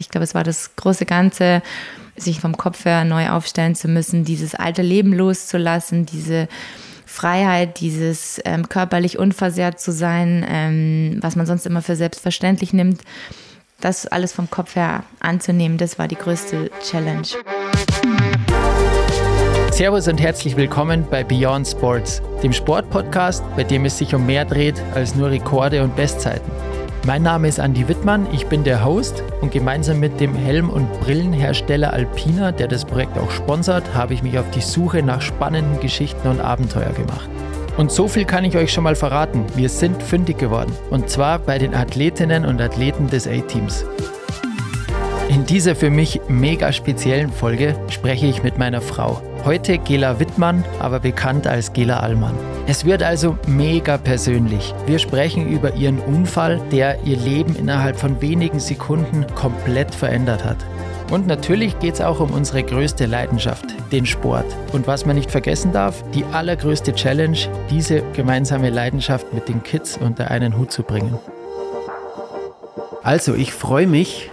Ich glaube, es war das große Ganze, sich vom Kopf her neu aufstellen zu müssen, dieses alte Leben loszulassen, diese Freiheit, dieses ähm, körperlich unversehrt zu sein, ähm, was man sonst immer für selbstverständlich nimmt, das alles vom Kopf her anzunehmen, das war die größte Challenge. Servus und herzlich willkommen bei Beyond Sports, dem Sportpodcast, bei dem es sich um mehr dreht als nur Rekorde und Bestzeiten. Mein Name ist Andy Wittmann, ich bin der Host und gemeinsam mit dem Helm- und Brillenhersteller Alpina, der das Projekt auch sponsert, habe ich mich auf die Suche nach spannenden Geschichten und Abenteuer gemacht. Und so viel kann ich euch schon mal verraten, wir sind fündig geworden. Und zwar bei den Athletinnen und Athleten des A-Teams. In dieser für mich mega speziellen Folge spreche ich mit meiner Frau. Heute Gela Wittmann, aber bekannt als Gela Allmann. Es wird also mega persönlich. Wir sprechen über ihren Unfall, der ihr Leben innerhalb von wenigen Sekunden komplett verändert hat. Und natürlich geht es auch um unsere größte Leidenschaft, den Sport. Und was man nicht vergessen darf, die allergrößte Challenge, diese gemeinsame Leidenschaft mit den Kids unter einen Hut zu bringen. Also, ich freue mich,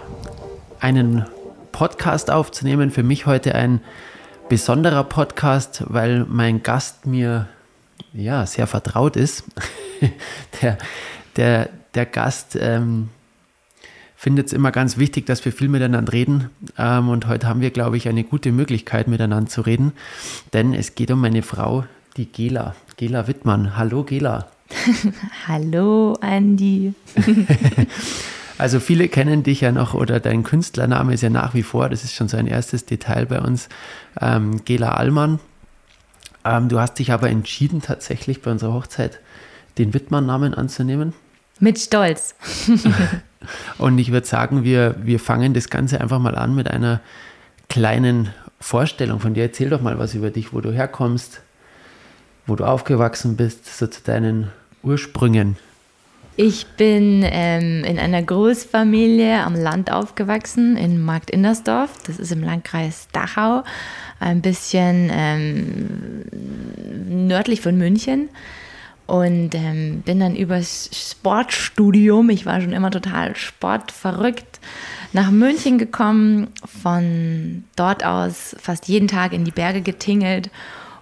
einen Podcast aufzunehmen. Für mich heute ein besonderer Podcast, weil mein Gast mir ja, sehr vertraut ist. der, der, der Gast ähm, findet es immer ganz wichtig, dass wir viel miteinander reden. Ähm, und heute haben wir, glaube ich, eine gute Möglichkeit, miteinander zu reden. Denn es geht um meine Frau, die Gela. Gela Wittmann. Hallo, Gela. Hallo, Andi. also viele kennen dich ja noch oder dein Künstlername ist ja nach wie vor, das ist schon so ein erstes Detail bei uns, ähm, Gela Allmann. Ähm, du hast dich aber entschieden, tatsächlich bei unserer Hochzeit den Wittmann-Namen anzunehmen. Mit Stolz. Und ich würde sagen, wir, wir fangen das Ganze einfach mal an mit einer kleinen Vorstellung von dir. Erzähl doch mal was über dich, wo du herkommst, wo du aufgewachsen bist, so zu deinen Ursprüngen. Ich bin ähm, in einer Großfamilie am Land aufgewachsen, in Markt Indersdorf. Das ist im Landkreis Dachau ein bisschen ähm, nördlich von München und ähm, bin dann übers Sportstudium, ich war schon immer total sportverrückt, nach München gekommen, von dort aus fast jeden Tag in die Berge getingelt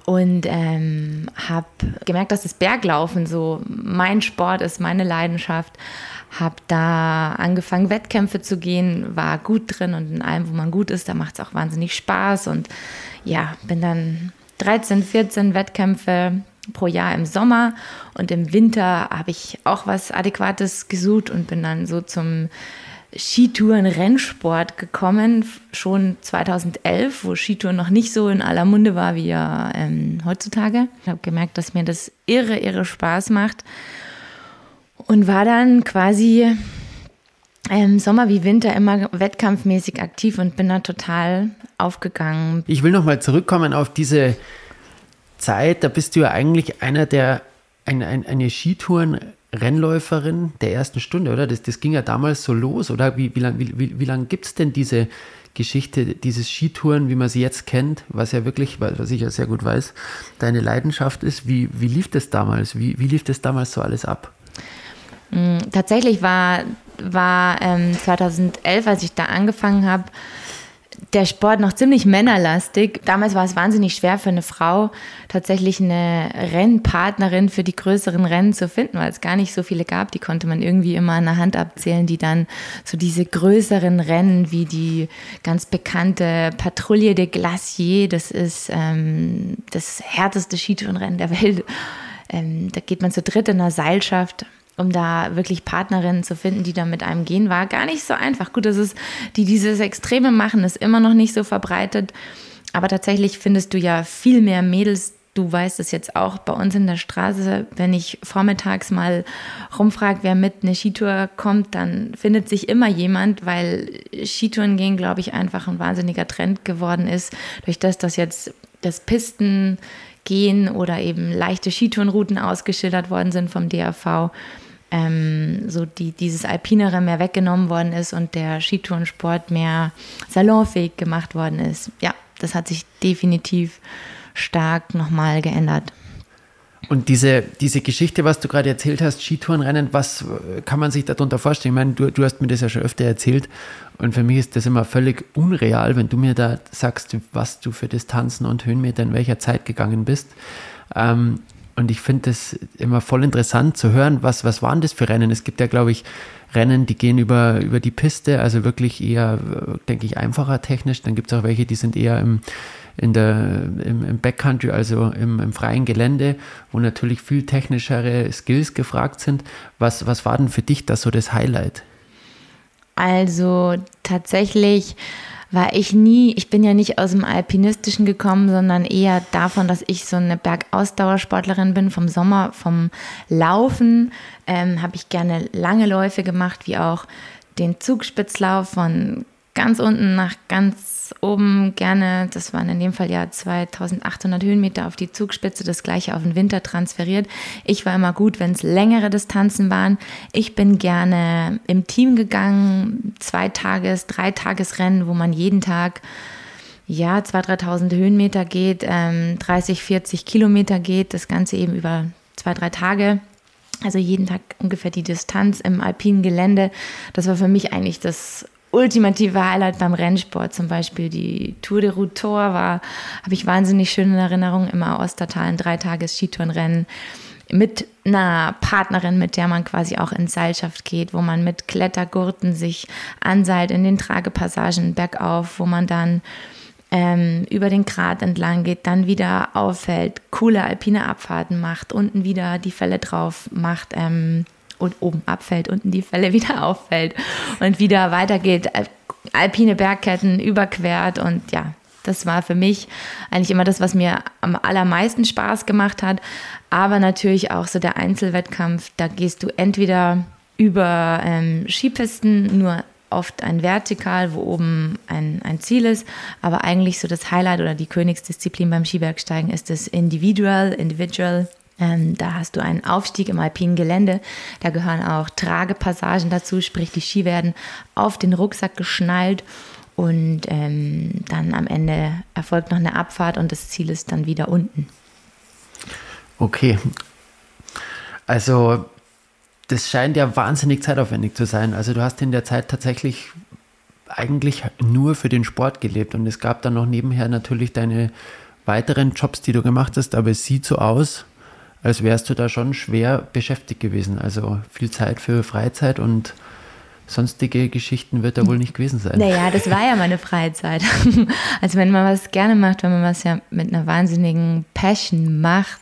und ähm, habe gemerkt, dass das Berglaufen so mein Sport ist, meine Leidenschaft habe da angefangen, Wettkämpfe zu gehen, war gut drin und in allem, wo man gut ist, da macht es auch wahnsinnig Spaß. Und ja, bin dann 13, 14 Wettkämpfe pro Jahr im Sommer und im Winter habe ich auch was Adäquates gesucht und bin dann so zum Skitouren-Rennsport gekommen, schon 2011, wo Skitouren noch nicht so in aller Munde war wie ja ähm, heutzutage. Ich habe gemerkt, dass mir das irre, irre Spaß macht und war dann quasi im Sommer wie Winter immer wettkampfmäßig aktiv und bin da total aufgegangen. Ich will nochmal zurückkommen auf diese Zeit. Da bist du ja eigentlich einer der, ein, ein, eine Skitouren-Rennläuferin der ersten Stunde, oder? Das, das ging ja damals so los, oder? Wie, wie lange wie, wie, wie lang gibt es denn diese Geschichte, dieses Skitouren, wie man sie jetzt kennt, was ja wirklich, was ich ja sehr gut weiß, deine Leidenschaft ist? Wie, wie lief das damals? Wie, wie lief das damals so alles ab? Mm, tatsächlich war, war ähm, 2011, als ich da angefangen habe, der Sport noch ziemlich männerlastig. Damals war es wahnsinnig schwer für eine Frau, tatsächlich eine Rennpartnerin für die größeren Rennen zu finden, weil es gar nicht so viele gab. Die konnte man irgendwie immer an der Hand abzählen, die dann so diese größeren Rennen wie die ganz bekannte Patrouille de Glacier, das ist ähm, das härteste Skitourenrennen der Welt. Ähm, da geht man zu dritt in einer Seilschaft um da wirklich Partnerinnen zu finden, die da mit einem gehen, war gar nicht so einfach. Gut, das ist, die dieses Extreme machen, ist immer noch nicht so verbreitet. Aber tatsächlich findest du ja viel mehr Mädels, du weißt es jetzt auch bei uns in der Straße, wenn ich vormittags mal rumfrage, wer mit eine Skitour kommt, dann findet sich immer jemand, weil Skitouren gehen, glaube ich, einfach ein wahnsinniger Trend geworden ist, durch das, dass jetzt das Pistengehen oder eben leichte Skitourenrouten ausgeschildert worden sind vom DAV ähm, so die, dieses Alpinere mehr weggenommen worden ist und der Skitourensport mehr salonfähig gemacht worden ist. Ja, das hat sich definitiv stark nochmal geändert. Und diese, diese Geschichte, was du gerade erzählt hast, Skitourenrennen, was äh, kann man sich darunter vorstellen? Ich meine, du, du hast mir das ja schon öfter erzählt und für mich ist das immer völlig unreal, wenn du mir da sagst, was du für Distanzen und Höhenmeter in welcher Zeit gegangen bist. Ähm, und ich finde das immer voll interessant zu hören, was, was waren das für Rennen? Es gibt ja, glaube ich, Rennen, die gehen über, über die Piste, also wirklich eher, denke ich, einfacher technisch. Dann gibt es auch welche, die sind eher im, in der, im, im Backcountry, also im, im, freien Gelände, wo natürlich viel technischere Skills gefragt sind. Was, was war denn für dich da so das Highlight? Also tatsächlich war ich nie, ich bin ja nicht aus dem Alpinistischen gekommen, sondern eher davon, dass ich so eine Bergausdauersportlerin bin, vom Sommer, vom Laufen. Ähm, Habe ich gerne lange Läufe gemacht, wie auch den Zugspitzlauf von ganz unten nach ganz oben gerne, das waren in dem Fall ja 2800 Höhenmeter auf die Zugspitze, das gleiche auf den Winter transferiert. Ich war immer gut, wenn es längere Distanzen waren. Ich bin gerne im Team gegangen, zwei Tages-, drei Tagesrennen, wo man jeden Tag ja, 2.000, 3.000 Höhenmeter geht, ähm, 30, 40 Kilometer geht, das Ganze eben über zwei, drei Tage. Also jeden Tag ungefähr die Distanz im alpinen Gelände. Das war für mich eigentlich das ultimative Highlight beim Rennsport, zum Beispiel die Tour de Routor war, habe ich wahnsinnig schön in Erinnerung, immer Ostertal, ein Dreitages-Skitourenrennen mit einer Partnerin, mit der man quasi auch in Seilschaft geht, wo man mit Klettergurten sich anseilt in den Tragepassagen bergauf, wo man dann ähm, über den Grat entlang geht, dann wieder auffällt, coole alpine Abfahrten macht, unten wieder die Fälle drauf macht. Ähm, und oben abfällt, unten die Fälle wieder auffällt und wieder weitergeht, alpine Bergketten überquert und ja, das war für mich eigentlich immer das, was mir am allermeisten Spaß gemacht hat. Aber natürlich auch so der Einzelwettkampf, da gehst du entweder über ähm, Skipisten, nur oft ein Vertikal, wo oben ein, ein Ziel ist. Aber eigentlich so das Highlight oder die Königsdisziplin beim Skibergsteigen ist das Individual, Individual ähm, da hast du einen Aufstieg im alpinen Gelände. Da gehören auch Tragepassagen dazu, sprich die Ski werden auf den Rucksack geschnallt und ähm, dann am Ende erfolgt noch eine Abfahrt und das Ziel ist dann wieder unten. Okay. Also das scheint ja wahnsinnig zeitaufwendig zu sein. Also du hast in der Zeit tatsächlich eigentlich nur für den Sport gelebt und es gab dann noch nebenher natürlich deine weiteren Jobs, die du gemacht hast, aber es sieht so aus, als wärst du da schon schwer beschäftigt gewesen. Also viel Zeit für Freizeit und sonstige Geschichten wird da wohl nicht gewesen sein. Naja, das war ja meine Freizeit. Also wenn man was gerne macht, wenn man was ja mit einer wahnsinnigen Passion macht,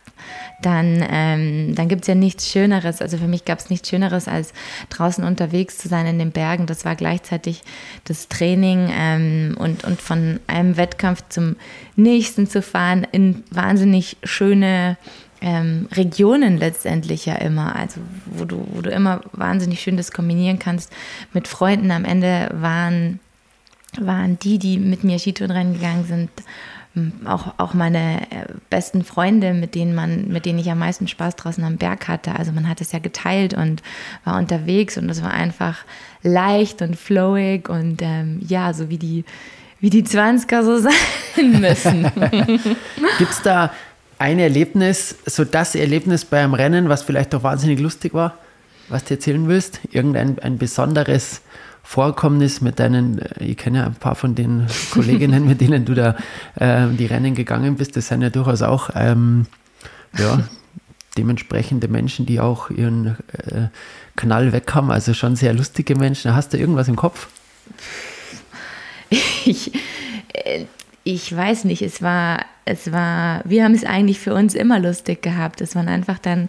dann, ähm, dann gibt es ja nichts Schöneres. Also für mich gab es nichts Schöneres, als draußen unterwegs zu sein in den Bergen. Das war gleichzeitig das Training ähm, und, und von einem Wettkampf zum nächsten zu fahren in wahnsinnig schöne ähm, Regionen letztendlich ja immer, also wo du, wo du immer wahnsinnig schön das kombinieren kannst mit Freunden. Am Ende waren, waren die, die mit mir Skitourenrennen gegangen sind, auch, auch meine äh, besten Freunde, mit denen man, mit denen ich am meisten Spaß draußen am Berg hatte. Also man hat es ja geteilt und war unterwegs und es war einfach leicht und flowig und ähm, ja, so wie die, wie die 20er so sein müssen. Gibt es da ein Erlebnis, so das Erlebnis beim Rennen, was vielleicht auch wahnsinnig lustig war, was du erzählen willst? Irgendein ein besonderes Vorkommnis mit deinen, äh, ich kenne ja ein paar von den Kolleginnen, mit denen du da äh, die Rennen gegangen bist, das sind ja durchaus auch ähm, ja, dementsprechende Menschen, die auch ihren äh, Knall weg haben, also schon sehr lustige Menschen. Hast du irgendwas im Kopf? Ich, äh, ich weiß nicht, es war, es war, wir haben es eigentlich für uns immer lustig gehabt. Es waren einfach dann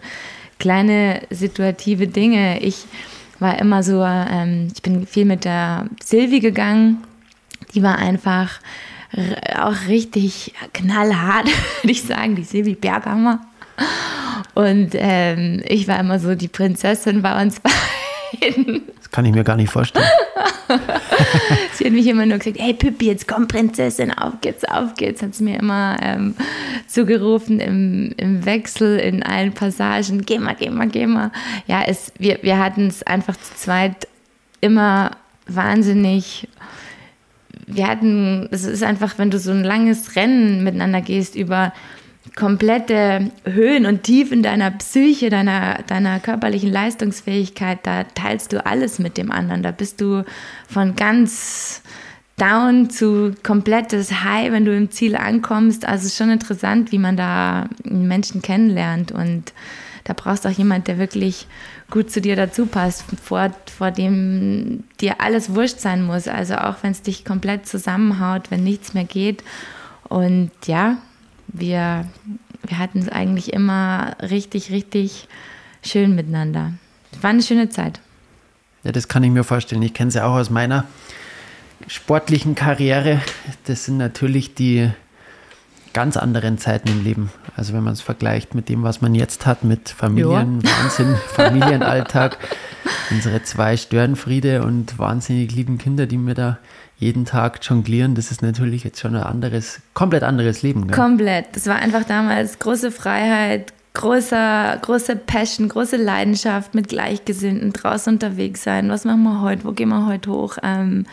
kleine situative Dinge. Ich war immer so, ähm, ich bin viel mit der Silvi gegangen. Die war einfach auch richtig knallhart, würde ich sagen, die Silvi Berghammer. Und ähm, ich war immer so die Prinzessin bei uns beiden. Das kann ich mir gar nicht vorstellen. sie hat mich immer nur gesagt, hey Pippi, jetzt komm Prinzessin, auf geht's, auf geht's, hat sie mir immer ähm, zugerufen im, im Wechsel, in allen Passagen, geh mal, geh mal, geh mal. Ja, es, wir, wir hatten es einfach zu zweit immer wahnsinnig wir hatten, es ist einfach, wenn du so ein langes Rennen miteinander gehst über komplette Höhen und Tiefen deiner Psyche, deiner, deiner körperlichen Leistungsfähigkeit, da teilst du alles mit dem anderen. Da bist du von ganz down zu komplettes High, wenn du im Ziel ankommst. Also es ist schon interessant, wie man da Menschen kennenlernt. Und da brauchst du auch jemand, der wirklich gut zu dir dazu passt, vor, vor dem dir alles wurscht sein muss. Also auch wenn es dich komplett zusammenhaut, wenn nichts mehr geht. Und ja, wir, wir hatten es eigentlich immer richtig, richtig schön miteinander. War eine schöne Zeit. Ja, das kann ich mir vorstellen. Ich kenne es ja auch aus meiner sportlichen Karriere. Das sind natürlich die ganz anderen Zeiten im Leben. Also wenn man es vergleicht mit dem, was man jetzt hat, mit Familien, ja. Wahnsinn, Familienalltag, unsere zwei Störenfriede und wahnsinnig lieben Kinder, die mir da jeden Tag jonglieren, das ist natürlich jetzt schon ein anderes, komplett anderes Leben. Gell? Komplett. Das war einfach damals große Freiheit, großer, große Passion, große Leidenschaft mit Gleichgesinnten, draußen unterwegs sein. Was machen wir heute? Wo gehen wir heute hoch? Ähm,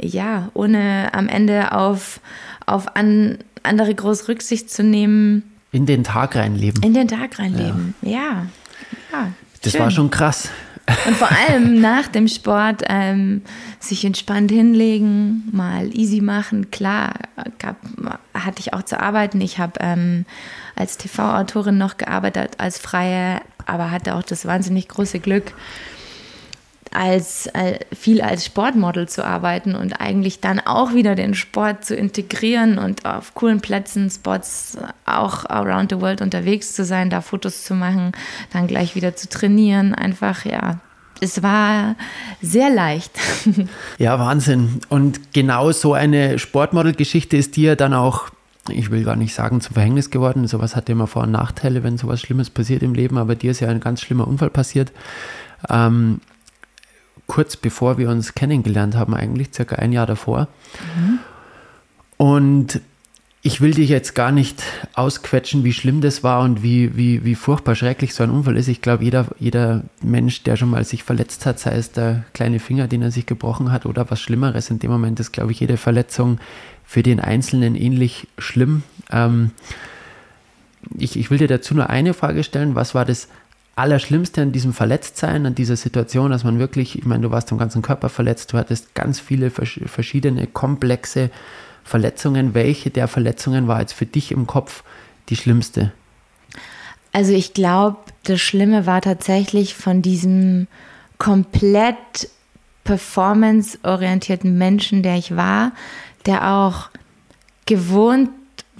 ja, ohne am Ende auf, auf an, andere groß Rücksicht zu nehmen. In den Tag reinleben. In den Tag reinleben, ja. ja. ja das schön. war schon krass. Und vor allem nach dem Sport ähm, sich entspannt hinlegen, mal easy machen. Klar, gab, hatte ich auch zu arbeiten. Ich habe ähm, als TV-Autorin noch gearbeitet, als Freie, aber hatte auch das wahnsinnig große Glück, als äh, viel als Sportmodel zu arbeiten und eigentlich dann auch wieder den Sport zu integrieren und auf coolen Plätzen, Spots auch around the world unterwegs zu sein, da Fotos zu machen, dann gleich wieder zu trainieren, einfach ja. Es war sehr leicht. Ja, Wahnsinn. Und genau so eine Sportmodel-Geschichte ist dir dann auch ich will gar nicht sagen, zum Verhängnis geworden. Sowas hat ja immer Vor- und Nachteile, wenn sowas Schlimmes passiert im Leben, aber dir ist ja ein ganz schlimmer Unfall passiert. Ähm, kurz bevor wir uns kennengelernt haben, eigentlich circa ein Jahr davor. Mhm. Und ich will dich jetzt gar nicht ausquetschen, wie schlimm das war und wie, wie, wie furchtbar schrecklich so ein Unfall ist. Ich glaube, jeder, jeder Mensch, der schon mal sich verletzt hat, sei es der kleine Finger, den er sich gebrochen hat oder was Schlimmeres, in dem Moment ist, glaube ich, jede Verletzung für den Einzelnen ähnlich schlimm. Ähm, ich, ich will dir dazu nur eine Frage stellen. Was war das Allerschlimmste an diesem Verletztsein, an dieser Situation, dass man wirklich, ich meine, du warst am ganzen Körper verletzt, du hattest ganz viele verschiedene komplexe Verletzungen. Welche der Verletzungen war jetzt für dich im Kopf die schlimmste? Also ich glaube, das Schlimme war tatsächlich von diesem komplett performance-orientierten Menschen, der ich war, der auch gewohnt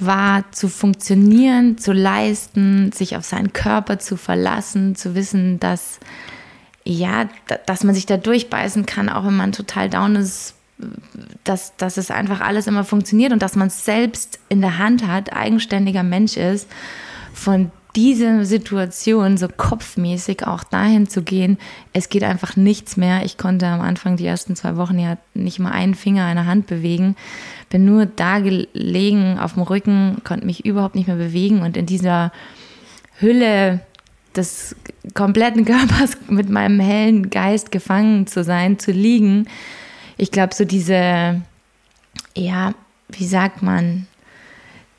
war, zu funktionieren, zu leisten, sich auf seinen Körper zu verlassen, zu wissen, dass, ja, dass man sich da durchbeißen kann, auch wenn man total down ist, dass, dass es einfach alles immer funktioniert und dass man es selbst in der Hand hat, eigenständiger Mensch ist, von dieser Situation so kopfmäßig auch dahin zu gehen, es geht einfach nichts mehr. Ich konnte am Anfang die ersten zwei Wochen ja nicht mal einen Finger einer Hand bewegen, bin nur da gelegen auf dem Rücken, konnte mich überhaupt nicht mehr bewegen und in dieser Hülle des kompletten Körpers mit meinem hellen Geist gefangen zu sein, zu liegen. Ich glaube, so diese, ja, wie sagt man,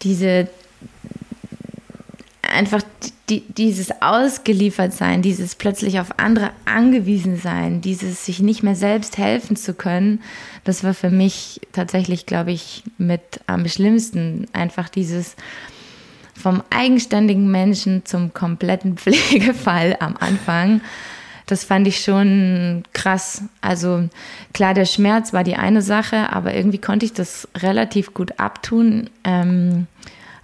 diese, einfach die, dieses Ausgeliefertsein, dieses plötzlich auf andere angewiesen sein, dieses sich nicht mehr selbst helfen zu können, das war für mich tatsächlich, glaube ich, mit am schlimmsten. Einfach dieses vom eigenständigen Menschen zum kompletten Pflegefall am Anfang. Das fand ich schon krass. Also klar, der Schmerz war die eine Sache, aber irgendwie konnte ich das relativ gut abtun. Ähm,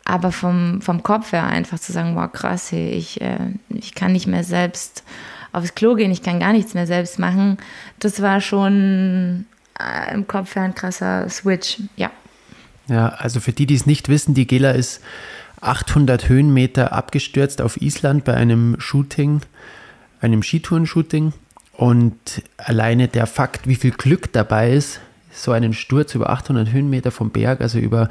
aber vom, vom Kopf her einfach zu sagen, wow, krass, hey, ich, äh, ich kann nicht mehr selbst aufs Klo gehen, ich kann gar nichts mehr selbst machen, das war schon äh, im Kopf her ein krasser Switch, ja. Ja, also für die, die es nicht wissen, die Gela ist 800 Höhenmeter abgestürzt auf Island bei einem Shooting, einem Skitourenshooting. Und alleine der Fakt, wie viel Glück dabei ist, so einen Sturz über 800 Höhenmeter vom Berg, also über,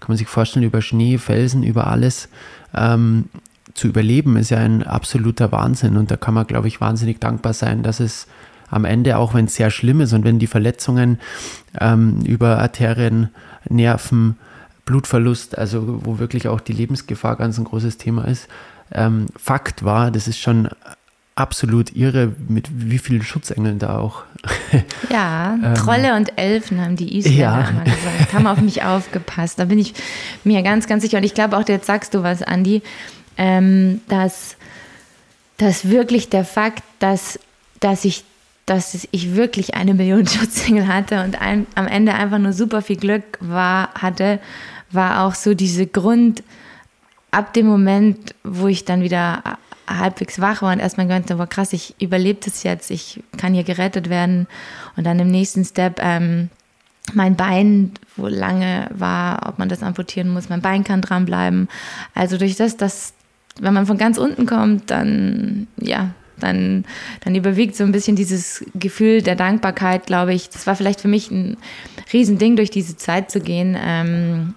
kann man sich vorstellen, über Schnee, Felsen, über alles, ähm, zu überleben, ist ja ein absoluter Wahnsinn. Und da kann man, glaube ich, wahnsinnig dankbar sein, dass es am Ende, auch wenn es sehr schlimm ist und wenn die Verletzungen ähm, über Arterien, Nerven, Blutverlust, also wo wirklich auch die Lebensgefahr ganz ein großes Thema ist. Ähm, Fakt war, das ist schon absolut irre, mit wie vielen Schutzengeln da auch. Ja, ähm, Trolle und Elfen haben die Isländer ja. gesagt, haben auf mich aufgepasst. Da bin ich mir ganz, ganz sicher. Und ich glaube auch, jetzt sagst du was, Andi, ähm, dass, dass wirklich der Fakt, dass, dass ich dass ich wirklich eine Million Schutzengel hatte und ein, am Ende einfach nur super viel Glück war, hatte, war auch so diese Grund, ab dem Moment, wo ich dann wieder halbwegs wach war und erstmal gedacht habe, krass, ich überlebe das jetzt, ich kann hier gerettet werden. Und dann im nächsten Step ähm, mein Bein, wo lange war, ob man das amputieren muss, mein Bein kann dranbleiben. Also durch das, dass, wenn man von ganz unten kommt, dann, ja, dann, dann überwiegt so ein bisschen dieses Gefühl der Dankbarkeit, glaube ich. Das war vielleicht für mich ein Riesending, durch diese Zeit zu gehen. Ähm,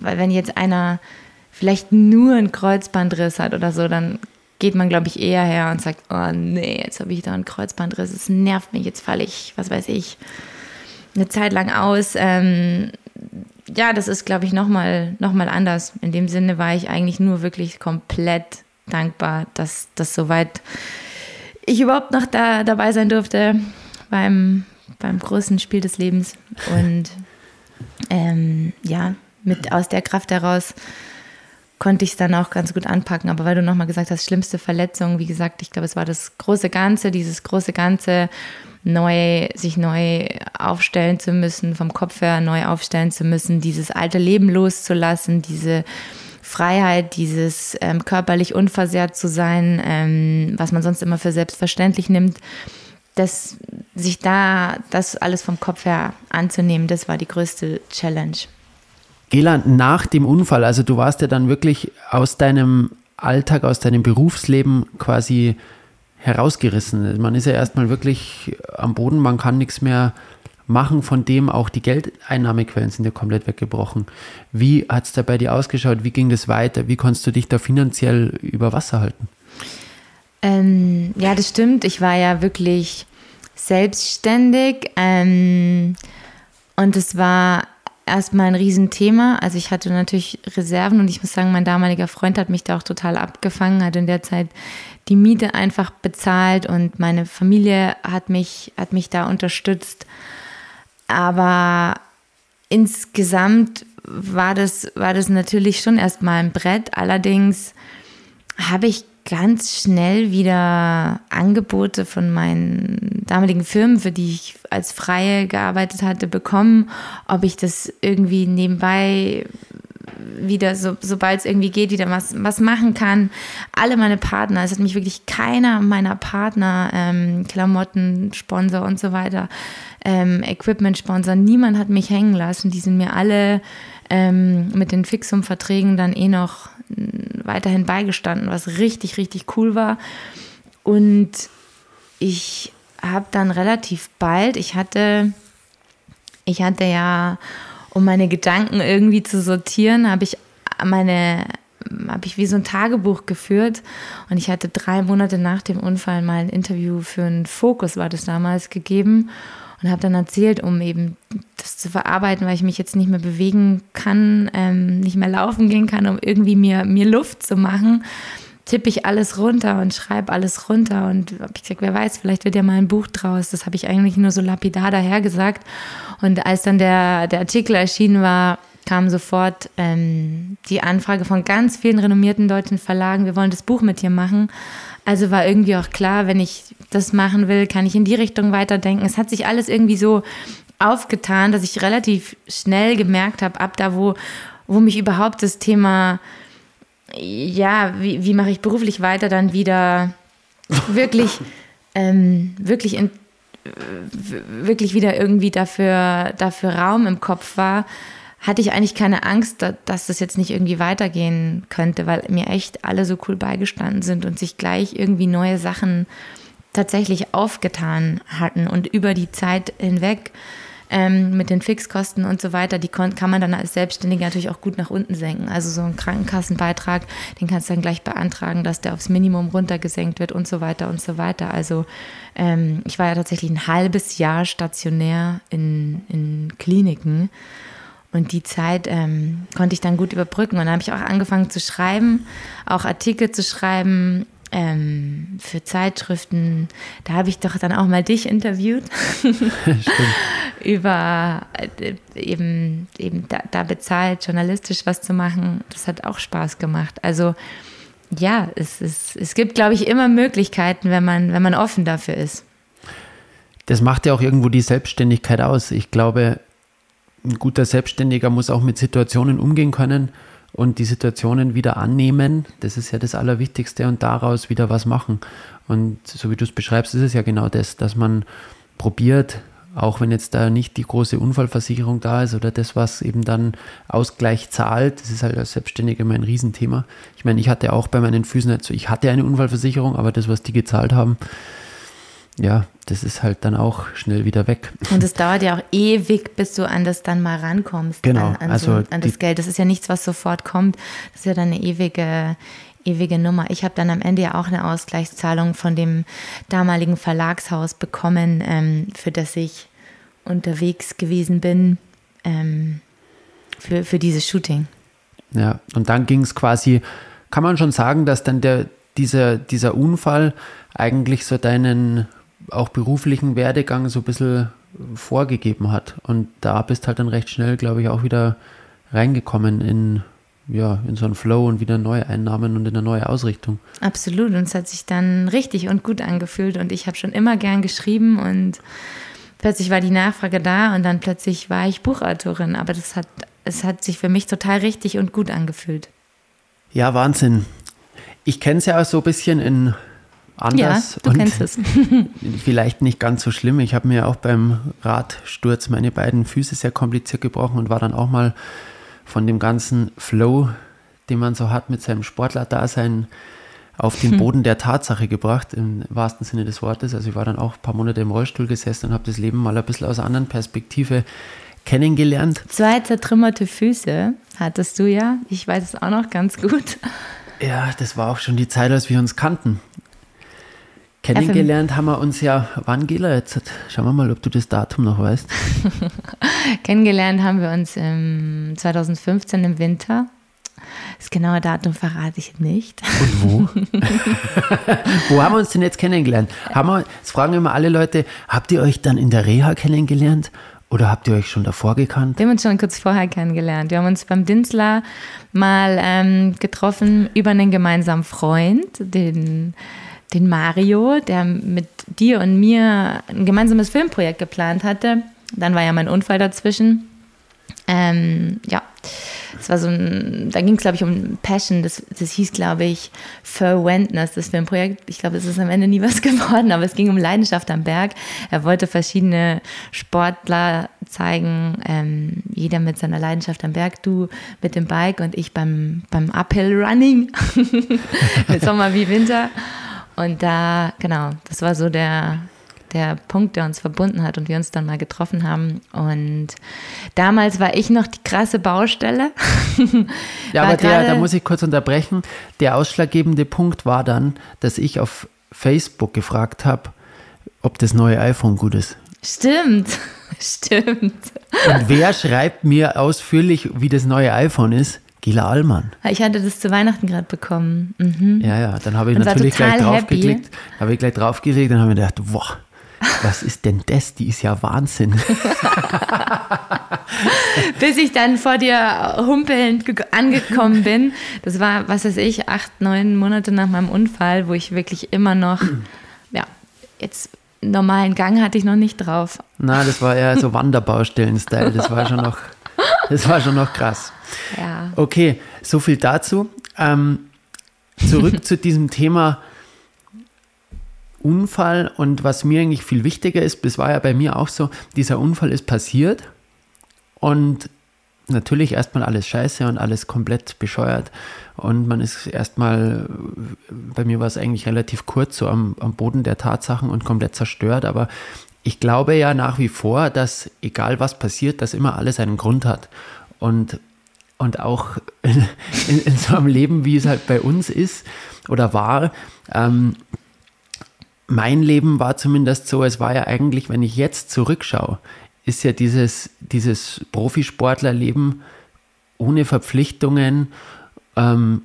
weil wenn jetzt einer vielleicht nur einen Kreuzbandriss hat oder so, dann geht man, glaube ich, eher her und sagt, oh nee, jetzt habe ich da einen Kreuzbandriss, es nervt mich, jetzt falle ich, was weiß ich, eine Zeit lang aus. Ähm, ja, das ist, glaube ich, nochmal noch mal anders. In dem Sinne war ich eigentlich nur wirklich komplett dankbar, dass das soweit ich überhaupt noch da dabei sein durfte beim, beim großen Spiel des Lebens. Und ähm, ja, mit aus der Kraft heraus konnte ich es dann auch ganz gut anpacken. Aber weil du nochmal gesagt hast, schlimmste Verletzung, wie gesagt, ich glaube, es war das große Ganze, dieses große Ganze, neu, sich neu aufstellen zu müssen, vom Kopf her neu aufstellen zu müssen, dieses alte Leben loszulassen, diese Freiheit, dieses ähm, körperlich unversehrt zu sein, ähm, was man sonst immer für selbstverständlich nimmt, dass sich da das alles vom Kopf her anzunehmen, das war die größte Challenge. Gela, nach dem Unfall, also du warst ja dann wirklich aus deinem Alltag, aus deinem Berufsleben quasi herausgerissen. Man ist ja erstmal wirklich am Boden, man kann nichts mehr machen, von dem auch die Geldeinnahmequellen sind ja komplett weggebrochen. Wie hat es da bei dir ausgeschaut? Wie ging das weiter? Wie konntest du dich da finanziell über Wasser halten? Ähm, ja, das stimmt. Ich war ja wirklich selbstständig ähm, und es war erstmal ein Riesenthema. Also ich hatte natürlich Reserven und ich muss sagen, mein damaliger Freund hat mich da auch total abgefangen, hat in der Zeit die Miete einfach bezahlt und meine Familie hat mich, hat mich da unterstützt. Aber insgesamt war das, war das natürlich schon erstmal ein Brett. Allerdings habe ich ganz schnell wieder Angebote von meinen damaligen Firmen, für die ich als Freie gearbeitet hatte, bekommen, ob ich das irgendwie nebenbei wieder, so, sobald es irgendwie geht, wieder was, was machen kann. Alle meine Partner, es hat mich wirklich keiner meiner Partner, ähm, Klamotten, Sponsor und so weiter, ähm, Equipment-Sponsor, niemand hat mich hängen lassen. Die sind mir alle ähm, mit den Fixum-Verträgen dann eh noch weiterhin beigestanden, was richtig, richtig cool war. Und ich habe dann relativ bald, ich hatte, ich hatte ja, um meine Gedanken irgendwie zu sortieren, habe ich meine habe ich wie so ein Tagebuch geführt und ich hatte drei Monate nach dem Unfall mal ein Interview für einen Fokus, war das damals, gegeben und habe dann erzählt, um eben das zu verarbeiten, weil ich mich jetzt nicht mehr bewegen kann, ähm, nicht mehr laufen gehen kann, um irgendwie mir, mir Luft zu machen, tippe ich alles runter und schreibe alles runter und habe ich gesagt, wer weiß, vielleicht wird ja mal ein Buch draus. Das habe ich eigentlich nur so lapidar daher gesagt. Und als dann der, der Artikel erschienen war, kam sofort ähm, die Anfrage von ganz vielen renommierten deutschen Verlagen, wir wollen das Buch mit dir machen. Also war irgendwie auch klar, wenn ich das machen will, kann ich in die Richtung weiterdenken. Es hat sich alles irgendwie so aufgetan, dass ich relativ schnell gemerkt habe, ab da, wo, wo mich überhaupt das Thema, ja, wie, wie mache ich beruflich weiter, dann wieder wirklich, ähm, wirklich, in, wirklich wieder irgendwie dafür, dafür Raum im Kopf war, hatte ich eigentlich keine Angst, dass das jetzt nicht irgendwie weitergehen könnte, weil mir echt alle so cool beigestanden sind und sich gleich irgendwie neue Sachen tatsächlich aufgetan hatten und über die Zeit hinweg ähm, mit den Fixkosten und so weiter, die kann man dann als Selbstständiger natürlich auch gut nach unten senken. Also so ein Krankenkassenbeitrag, den kannst du dann gleich beantragen, dass der aufs Minimum runtergesenkt wird und so weiter und so weiter. Also ähm, ich war ja tatsächlich ein halbes Jahr stationär in, in Kliniken und die Zeit ähm, konnte ich dann gut überbrücken. Und dann habe ich auch angefangen zu schreiben, auch Artikel zu schreiben ähm, für Zeitschriften. Da habe ich doch dann auch mal dich interviewt. Über äh, eben, eben da, da bezahlt, journalistisch was zu machen. Das hat auch Spaß gemacht. Also ja, es, es, es gibt, glaube ich, immer Möglichkeiten, wenn man, wenn man offen dafür ist. Das macht ja auch irgendwo die Selbstständigkeit aus. Ich glaube, ein guter Selbstständiger muss auch mit Situationen umgehen können und die Situationen wieder annehmen. Das ist ja das Allerwichtigste und daraus wieder was machen. Und so wie du es beschreibst, ist es ja genau das, dass man probiert, auch wenn jetzt da nicht die große Unfallversicherung da ist oder das, was eben dann Ausgleich zahlt, das ist halt als Selbstständiger immer ein Riesenthema. Ich meine, ich hatte auch bei meinen Füßen, also ich hatte eine Unfallversicherung, aber das, was die gezahlt haben, ja, das ist halt dann auch schnell wieder weg. Und es dauert ja auch ewig, bis du an das dann mal rankommst, genau, an, an, also so, an das Geld. Das ist ja nichts, was sofort kommt. Das ist ja dann eine ewige, ewige Nummer. Ich habe dann am Ende ja auch eine Ausgleichszahlung von dem damaligen Verlagshaus bekommen, ähm, für das ich unterwegs gewesen bin, ähm, für, für dieses Shooting. Ja, und dann ging es quasi, kann man schon sagen, dass dann der, dieser, dieser Unfall eigentlich so deinen auch beruflichen Werdegang so ein bisschen vorgegeben hat. Und da bist halt dann recht schnell, glaube ich, auch wieder reingekommen in, ja, in so einen Flow und wieder neue Einnahmen und in eine neue Ausrichtung. Absolut. Und es hat sich dann richtig und gut angefühlt. Und ich habe schon immer gern geschrieben und plötzlich war die Nachfrage da und dann plötzlich war ich Buchautorin. Aber das hat, es hat sich für mich total richtig und gut angefühlt. Ja, Wahnsinn. Ich kenne es ja auch so ein bisschen in anders. Ja, du kennst es. vielleicht nicht ganz so schlimm. Ich habe mir auch beim Radsturz meine beiden Füße sehr kompliziert gebrochen und war dann auch mal von dem ganzen Flow, den man so hat mit seinem Sportler-Dasein, auf den hm. Boden der Tatsache gebracht, im wahrsten Sinne des Wortes. Also ich war dann auch ein paar Monate im Rollstuhl gesessen und habe das Leben mal ein bisschen aus einer anderen Perspektive kennengelernt. Zwei zertrümmerte Füße hattest du ja. Ich weiß es auch noch ganz gut. Ja, das war auch schon die Zeit, als wir uns kannten. Kennengelernt haben wir uns ja, wann Gela jetzt? Schauen wir mal, ob du das Datum noch weißt. Kennengelernt haben wir uns im 2015 im Winter. Das genaue Datum verrate ich nicht. Und wo? wo haben wir uns denn jetzt kennengelernt? Haben wir, das fragen immer alle Leute, habt ihr euch dann in der Reha kennengelernt oder habt ihr euch schon davor gekannt? Wir haben uns schon kurz vorher kennengelernt. Wir haben uns beim Dinsler mal ähm, getroffen über einen gemeinsamen Freund, den den Mario, der mit dir und mir ein gemeinsames Filmprojekt geplant hatte. Dann war ja mein Unfall dazwischen. Ähm, ja, es war so ein, da ging es, glaube ich, um Passion. Das, das hieß, glaube ich, Verwendness, das Filmprojekt. Ich glaube, es ist am Ende nie was geworden, aber es ging um Leidenschaft am Berg. Er wollte verschiedene Sportler zeigen, ähm, jeder mit seiner Leidenschaft am Berg, du mit dem Bike und ich beim, beim Uphill Running, Sommer wie Winter. Und da, genau, das war so der, der Punkt, der uns verbunden hat und wir uns dann mal getroffen haben. Und damals war ich noch die krasse Baustelle. ja, aber der, da muss ich kurz unterbrechen. Der ausschlaggebende Punkt war dann, dass ich auf Facebook gefragt habe, ob das neue iPhone gut ist. Stimmt, stimmt. Und wer schreibt mir ausführlich, wie das neue iPhone ist? Gila Allmann. Ich hatte das zu Weihnachten gerade bekommen. Mhm. Ja, ja, dann habe ich und natürlich gleich draufgeklickt. Habe ich gleich draufgelegt und habe mir gedacht, boah, was ist denn das? Die ist ja Wahnsinn. Bis ich dann vor dir humpelnd angekommen bin. Das war, was weiß ich, acht, neun Monate nach meinem Unfall, wo ich wirklich immer noch, ja, jetzt normalen Gang hatte ich noch nicht drauf. Na, das war eher so Wanderbaustellen-Style. Das war schon noch, das war schon noch krass. Ja. Okay, so viel dazu. Ähm, zurück zu diesem Thema Unfall und was mir eigentlich viel wichtiger ist, das war ja bei mir auch so, dieser Unfall ist passiert und natürlich erstmal alles scheiße und alles komplett bescheuert und man ist erstmal, bei mir war es eigentlich relativ kurz so am, am Boden der Tatsachen und komplett zerstört, aber ich glaube ja nach wie vor, dass egal was passiert, dass immer alles einen Grund hat und und auch in, in, so einem Leben, wie es halt bei uns ist oder war. Ähm, mein Leben war zumindest so, es war ja eigentlich, wenn ich jetzt zurückschaue, ist ja dieses, dieses Profisportlerleben ohne Verpflichtungen ähm,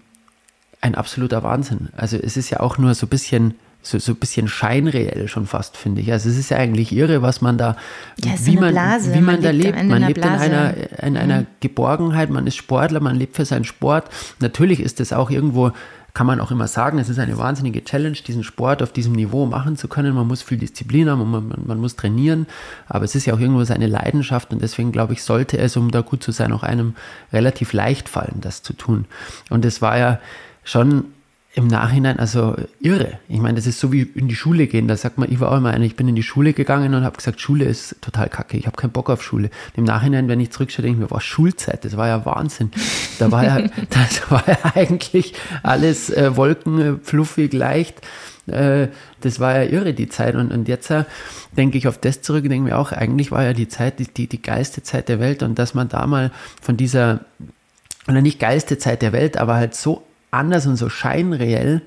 ein absoluter Wahnsinn. Also es ist ja auch nur so ein bisschen so, so ein bisschen scheinreell schon fast, finde ich. Also es ist ja eigentlich irre, was man da, ja, wie, man, Blase. wie man, man da lebt. Man lebt in einer, in einer mhm. Geborgenheit, man ist Sportler, man lebt für seinen Sport. Natürlich ist es auch irgendwo kann man auch immer sagen, es ist eine wahnsinnige Challenge, diesen Sport auf diesem Niveau machen zu können. Man muss viel Disziplin haben und man, man, man, muss trainieren, aber es ist ja auch irgendwo seine Leidenschaft und deswegen glaube ich, sollte es, um da gut zu sein, auch einem relativ leicht fallen, das zu tun. Und es war ja schon im Nachhinein also irre. Ich meine, das ist so wie in die Schule gehen. Da sagt man, ich war auch immer einer, ich bin in die Schule gegangen und habe gesagt, Schule ist total kacke. Ich habe keinen Bock auf Schule. Im Nachhinein, wenn ich zurückschaue, denke ich mir, war Schulzeit, das war ja Wahnsinn. Da war ja, das war ja eigentlich alles äh, Wolken, fluffig, leicht. Äh, das war ja irre, die Zeit. Und, und jetzt äh, denke ich auf das zurück und denke mir auch, eigentlich war ja die Zeit die, die, die geilste Zeit der Welt und dass man da mal von dieser, oder nicht geilste Zeit der Welt, aber halt so anders und so scheinreell,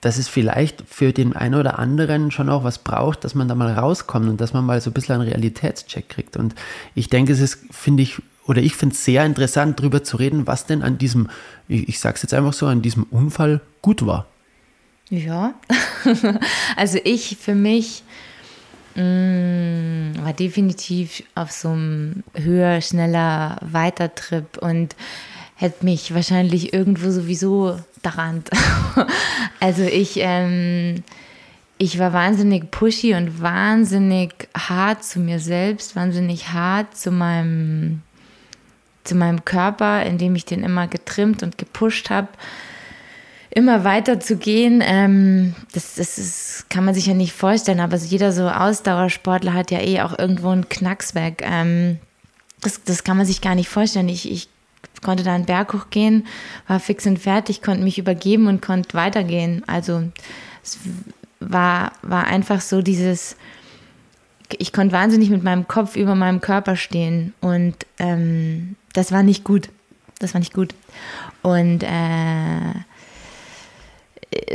dass es vielleicht für den einen oder anderen schon auch was braucht, dass man da mal rauskommt und dass man mal so ein bisschen einen Realitätscheck kriegt. Und ich denke, es ist, finde ich, oder ich finde es sehr interessant, darüber zu reden, was denn an diesem, ich, ich sage es jetzt einfach so, an diesem Unfall gut war. Ja, also ich für mich mh, mm, war definitiv auf so einem höher, schneller Weitertrip und hätte mich wahrscheinlich irgendwo sowieso daran. also ich, ähm, ich war wahnsinnig pushy und wahnsinnig hart zu mir selbst, wahnsinnig hart zu meinem, zu meinem Körper, indem ich den immer getrimmt und gepusht habe immer weiter zu gehen, ähm, das, das ist, kann man sich ja nicht vorstellen, aber jeder so Ausdauersportler hat ja eh auch irgendwo einen Knacks weg. Ähm, das, das kann man sich gar nicht vorstellen. Ich, ich konnte da einen Berg hochgehen, war fix und fertig, konnte mich übergeben und konnte weitergehen. Also es war, war einfach so dieses, ich konnte wahnsinnig mit meinem Kopf über meinem Körper stehen und ähm, das war nicht gut. Das war nicht gut. Und äh,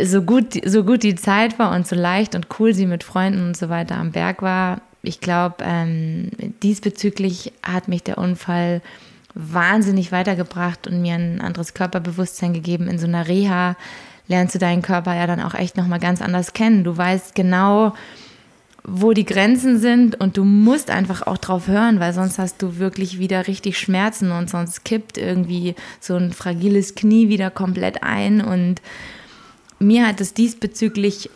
so gut, so gut die Zeit war und so leicht und cool sie mit Freunden und so weiter am Berg war, ich glaube, ähm, diesbezüglich hat mich der Unfall wahnsinnig weitergebracht und mir ein anderes Körperbewusstsein gegeben. In so einer Reha lernst du deinen Körper ja dann auch echt nochmal ganz anders kennen. Du weißt genau, wo die Grenzen sind und du musst einfach auch drauf hören, weil sonst hast du wirklich wieder richtig Schmerzen und sonst kippt irgendwie so ein fragiles Knie wieder komplett ein und mir hat es diesbezüglich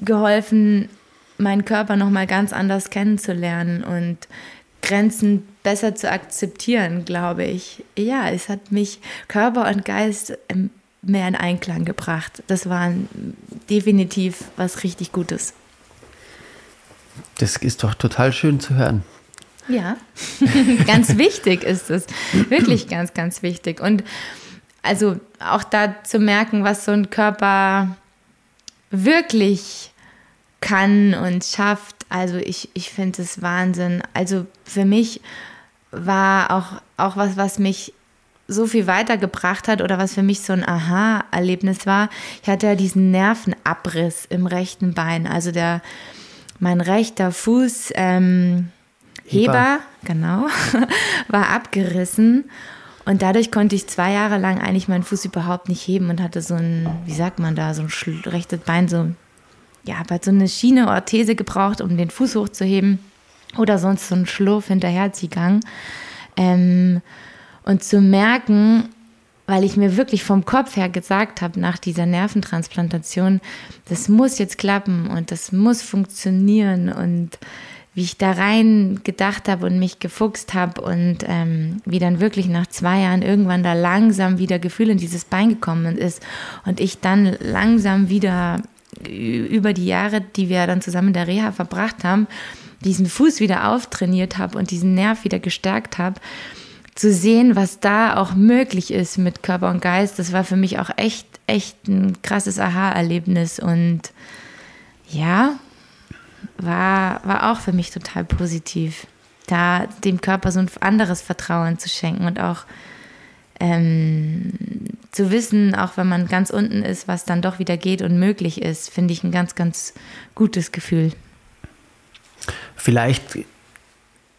geholfen, meinen Körper nochmal ganz anders kennenzulernen und Grenzen besser zu akzeptieren, glaube ich. Ja, es hat mich Körper und Geist ähm, mehr in Einklang gebracht. Das war definitiv was richtig Gutes. Das ist doch total schön zu hören. Ja, ganz wichtig ist es. Wirklich ganz, ganz wichtig. Und also auch da zu merken, was so ein Körper wirklich kann und schafft. Also ich, ich finde es Wahnsinn. Also für mich war auch, auch was, was mich so viel weitergebracht hat oder was für mich so ein Aha-Erlebnis war. Ich hatte ja diesen Nervenabriss im rechten Bein. Also der, mein rechter Fuß, ähm, Heber, genau, war abgerissen. Und dadurch konnte ich zwei Jahre lang eigentlich meinen Fuß überhaupt nicht heben und hatte so ein, wie sagt man da, so ein rechtes Bein, so, ja, habe halt so eine Schiene Orthese gebraucht, um den Fuß hochzuheben oder sonst so ein Schlurf hinterherziehgang. Ähm, und zu merken, weil ich mir wirklich vom Kopf her gesagt habe, nach dieser Nerventransplantation, das muss jetzt klappen und das muss funktionieren und wie ich da rein gedacht habe und mich gefuchst habe und ähm, wie dann wirklich nach zwei Jahren irgendwann da langsam wieder Gefühl in dieses Bein gekommen ist und ich dann langsam wieder über die Jahre, die wir dann zusammen in der Reha verbracht haben, diesen Fuß wieder auftrainiert habe und diesen Nerv wieder gestärkt habe, zu sehen, was da auch möglich ist mit Körper und Geist, das war für mich auch echt, echt ein krasses Aha-Erlebnis und ja, war, war auch für mich total positiv, da dem Körper so ein anderes Vertrauen zu schenken und auch ähm, zu wissen, auch wenn man ganz unten ist, was dann doch wieder geht und möglich ist, finde ich ein ganz, ganz gutes Gefühl. Vielleicht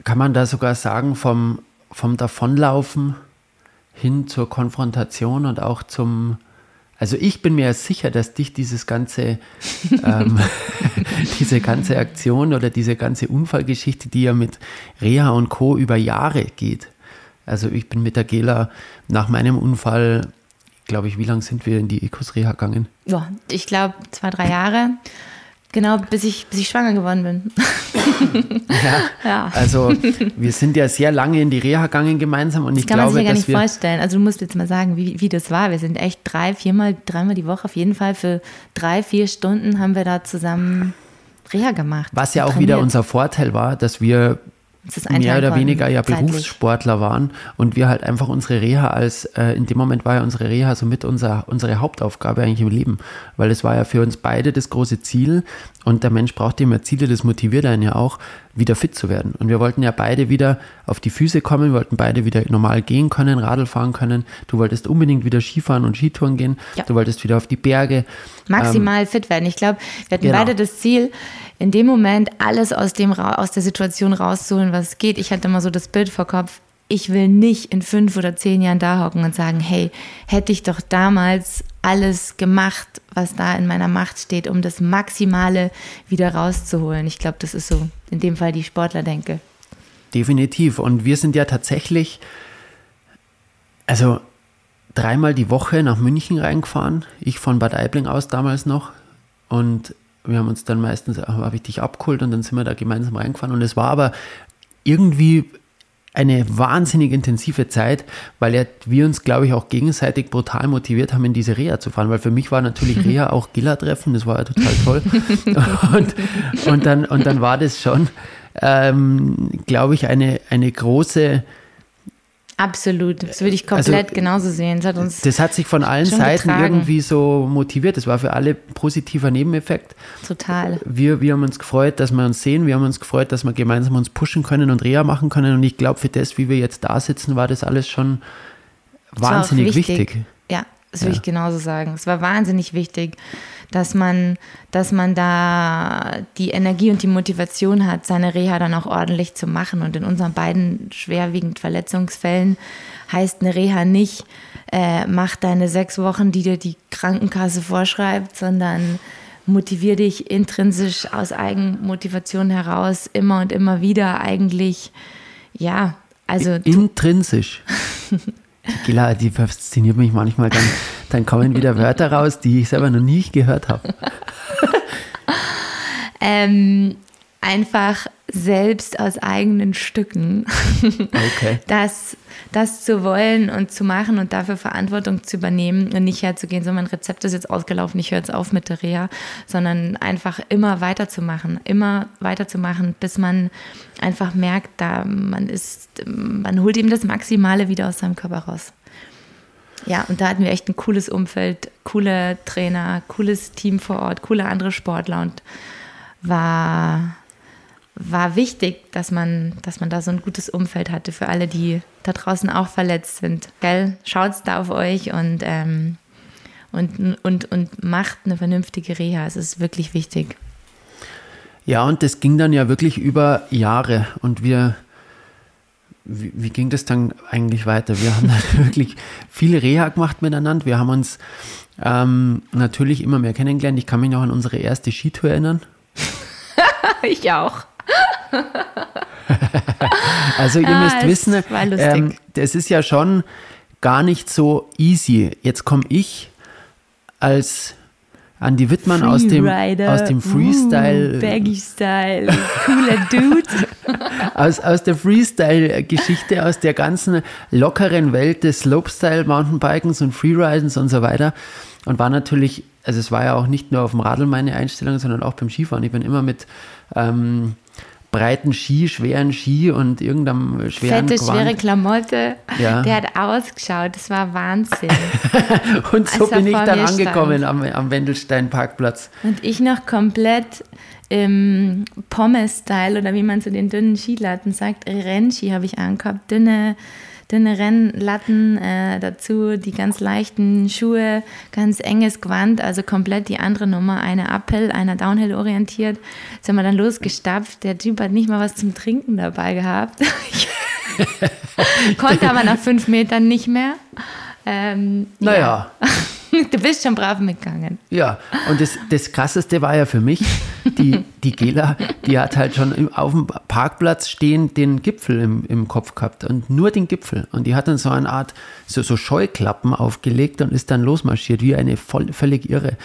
kann man da sogar sagen, vom, vom Davonlaufen hin zur Konfrontation und auch zum, also ich bin mir sicher, dass dich dieses ganze, ähm, diese ganze Aktion oder diese ganze Unfallgeschichte, die ja mit Reha und Co. über Jahre geht. Also ich bin mit der Gela nach meinem Unfall, glaube ich, wie lange sind wir in die Ecos Reha gegangen? Ja, ich glaube zwei, drei Jahre. Genau, bis ich, bis ich schwanger geworden bin. ja, ja, also wir sind ja sehr lange in die Reha gegangen gemeinsam und das ich kann glaube, man sich ja gar nicht wir vorstellen. Also du musst jetzt mal sagen, wie, wie das war. Wir sind echt drei, viermal, dreimal die Woche auf jeden Fall für drei, vier Stunden haben wir da zusammen Reha gemacht. Was ja auch trainiert. wieder unser Vorteil war, dass wir mehr oder weniger ja zeitlich. Berufssportler waren und wir halt einfach unsere Reha als, äh, in dem Moment war ja unsere Reha somit unser, unsere Hauptaufgabe eigentlich im Leben, weil es war ja für uns beide das große Ziel und der Mensch braucht immer Ziele, das motiviert einen ja auch, wieder fit zu werden. Und wir wollten ja beide wieder auf die Füße kommen, wir wollten beide wieder normal gehen können, Radl fahren können. Du wolltest unbedingt wieder Skifahren und Skitouren gehen, ja. du wolltest wieder auf die Berge. Maximal ähm, fit werden. Ich glaube, wir hatten genau. beide das Ziel, in dem Moment alles aus, dem, aus der Situation rauszuholen, was geht. Ich hatte immer so das Bild vor Kopf, ich will nicht in fünf oder zehn Jahren da hocken und sagen, hey, hätte ich doch damals alles gemacht, was da in meiner Macht steht, um das Maximale wieder rauszuholen. Ich glaube, das ist so in dem Fall die Sportler-Denke. Definitiv. Und wir sind ja tatsächlich, also dreimal die Woche nach München reingefahren. Ich von Bad Aibling aus damals noch. Und wir haben uns dann meistens, habe ich dich abgeholt und dann sind wir da gemeinsam reingefahren. Und es war aber irgendwie eine wahnsinnig intensive Zeit, weil ja, wir uns, glaube ich, auch gegenseitig brutal motiviert haben, in diese Reha zu fahren. Weil für mich war natürlich Reha auch Gilla-Treffen, das war ja total toll. und, und, dann, und dann war das schon, ähm, glaube ich, eine, eine große Absolut, das würde ich komplett also, genauso sehen. Das hat, uns das hat sich von allen Seiten getragen. irgendwie so motiviert. Das war für alle positiver Nebeneffekt. Total. Wir, wir haben uns gefreut, dass wir uns sehen. Wir haben uns gefreut, dass wir gemeinsam uns pushen können und Reha machen können. Und ich glaube, für das, wie wir jetzt da sitzen, war das alles schon wahnsinnig wichtig. wichtig. Das würde ja. ich genauso sagen. Es war wahnsinnig wichtig dass man, dass man da die Energie und die Motivation hat, seine Reha dann auch ordentlich zu machen. Und in unseren beiden schwerwiegend Verletzungsfällen heißt eine Reha nicht, äh, mach deine sechs Wochen, die dir die Krankenkasse vorschreibt, sondern motivier dich intrinsisch aus Eigenmotivation heraus immer und immer wieder eigentlich, ja, also. Intrinsisch. Gila, die fasziniert mich manchmal, dann, dann kommen wieder Wörter raus, die ich selber noch nie gehört habe. ähm, einfach selbst aus eigenen Stücken okay. das, das zu wollen und zu machen und dafür Verantwortung zu übernehmen und nicht herzugehen, so mein Rezept ist jetzt ausgelaufen, ich höre jetzt auf mit der Reha, sondern einfach immer weiterzumachen, immer weiterzumachen, bis man einfach merkt, da man ist, man holt eben das Maximale wieder aus seinem Körper raus. Ja, und da hatten wir echt ein cooles Umfeld, coole Trainer, cooles Team vor Ort, coole andere Sportler und war war wichtig, dass man, dass man da so ein gutes Umfeld hatte für alle, die da draußen auch verletzt sind. Gell? Schaut da auf euch und, ähm, und, und, und macht eine vernünftige Reha. Es ist wirklich wichtig. Ja, und das ging dann ja wirklich über Jahre. Und wir, wie, wie ging das dann eigentlich weiter? Wir haben dann wirklich viele Reha gemacht miteinander. Wir haben uns ähm, natürlich immer mehr kennengelernt. Ich kann mich noch an unsere erste Skitour erinnern. ich auch. also ihr müsst ah, wissen, ähm, das ist ja schon gar nicht so easy. Jetzt komme ich als Andy Wittmann aus dem, aus dem Freestyle. Uh, Baggy Style, cooler Dude. aus, aus der Freestyle-Geschichte, aus der ganzen lockeren Welt des Slopestyle, Mountainbikens und Freeridens und so weiter. Und war natürlich, also es war ja auch nicht nur auf dem Radl meine Einstellung, sondern auch beim Skifahren. Ich bin immer mit ähm, breiten Ski, schweren Ski und irgendeinem schweren Fette, Quant. schwere Klamotte. Ja. Der hat ausgeschaut. Das war Wahnsinn. und so bin ich dann angekommen am, am Wendelstein Parkplatz. Und ich noch komplett im Pommes-Style oder wie man zu den dünnen Skilatten sagt, Rennski habe ich angehabt, dünne dünne Rennlatten äh, dazu, die ganz leichten Schuhe, ganz enges Gewand, also komplett die andere Nummer, eine Uphill, einer Downhill orientiert. Sind wir dann losgestapft. Der Typ hat nicht mal was zum Trinken dabei gehabt. Konnte aber nach fünf Metern nicht mehr. Ähm, naja. Ja. Du bist schon brav mitgegangen. Ja, und das, das Krasseste war ja für mich, die, die Gela, die hat halt schon auf dem Parkplatz stehen den Gipfel im, im Kopf gehabt und nur den Gipfel. Und die hat dann so eine Art, so, so Scheuklappen aufgelegt und ist dann losmarschiert, wie eine voll, völlig irre.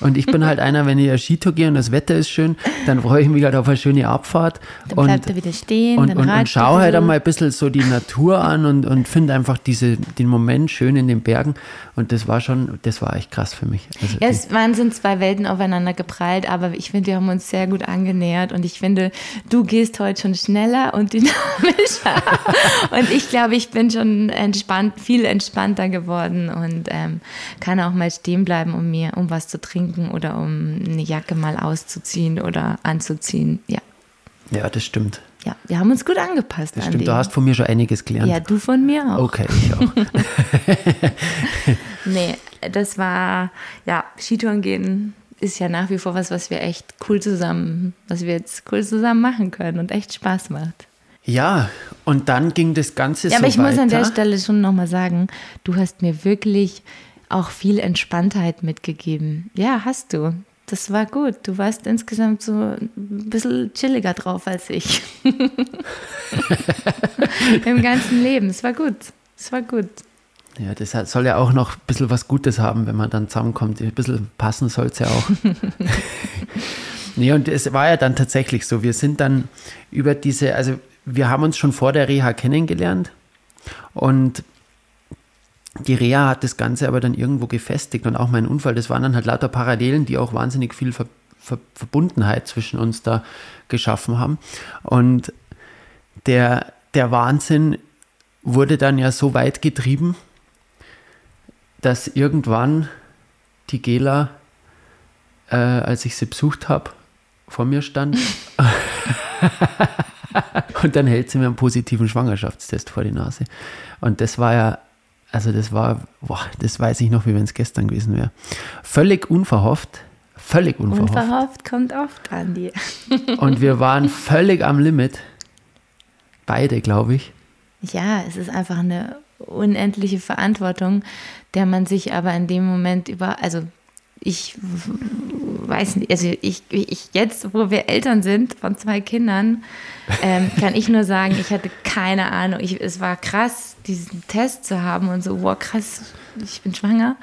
Und ich bin halt einer, wenn ich ja Skitour gehe und das Wetter ist schön, dann freue ich mich halt auf eine schöne Abfahrt. Dann und, bleibt er wieder stehen. Und, und, und schaue halt einmal ein bisschen so die Natur an und, und finde einfach diese, den Moment schön in den Bergen. Und das war schon, das war echt krass für mich. Also ja, es waren sind zwei Welten aufeinander geprallt, aber ich finde, wir haben uns sehr gut angenähert und ich finde, du gehst heute schon schneller und dynamischer. und ich glaube, ich bin schon entspannt, viel entspannter geworden und ähm, kann auch mal stehen bleiben, um mir, um was zu trinken oder um eine Jacke mal auszuziehen oder anzuziehen. Ja. Ja, das stimmt. Ja, wir haben uns gut angepasst. Das stimmt, du hast von mir schon einiges gelernt. Ja, du von mir auch. Okay, ich auch. nee, das war, ja, Skitouren gehen ist ja nach wie vor was, was wir echt cool zusammen, was wir jetzt cool zusammen machen können und echt Spaß macht. Ja, und dann ging das Ganze ja, so aber ich weiter. muss an der Stelle schon nochmal sagen, du hast mir wirklich auch viel Entspanntheit mitgegeben. Ja, hast du das war gut. Du warst insgesamt so ein bisschen chilliger drauf als ich. Im ganzen Leben. Es war gut. Es war gut. Ja, das soll ja auch noch ein bisschen was Gutes haben, wenn man dann zusammenkommt. Ein bisschen passen soll es ja auch. nee, und es war ja dann tatsächlich so. Wir sind dann über diese, also wir haben uns schon vor der Reha kennengelernt und die Reha hat das Ganze aber dann irgendwo gefestigt und auch mein Unfall, das waren dann halt lauter Parallelen, die auch wahnsinnig viel Ver Ver Verbundenheit zwischen uns da geschaffen haben. Und der, der Wahnsinn wurde dann ja so weit getrieben, dass irgendwann die Gela, äh, als ich sie besucht habe, vor mir stand. und dann hält sie mir einen positiven Schwangerschaftstest vor die Nase. Und das war ja also das war, boah, das weiß ich noch, wie wenn es gestern gewesen wäre. Völlig unverhofft, völlig unverhofft. Unverhofft kommt oft, Andi. Und wir waren völlig am Limit. Beide, glaube ich. Ja, es ist einfach eine unendliche Verantwortung, der man sich aber in dem Moment über, also ich weiß nicht, also ich, ich jetzt, wo wir Eltern sind von zwei Kindern, ähm, kann ich nur sagen, ich hatte keine Ahnung. Ich, es war krass, diesen Test zu haben und so, wow, krass, ich bin schwanger.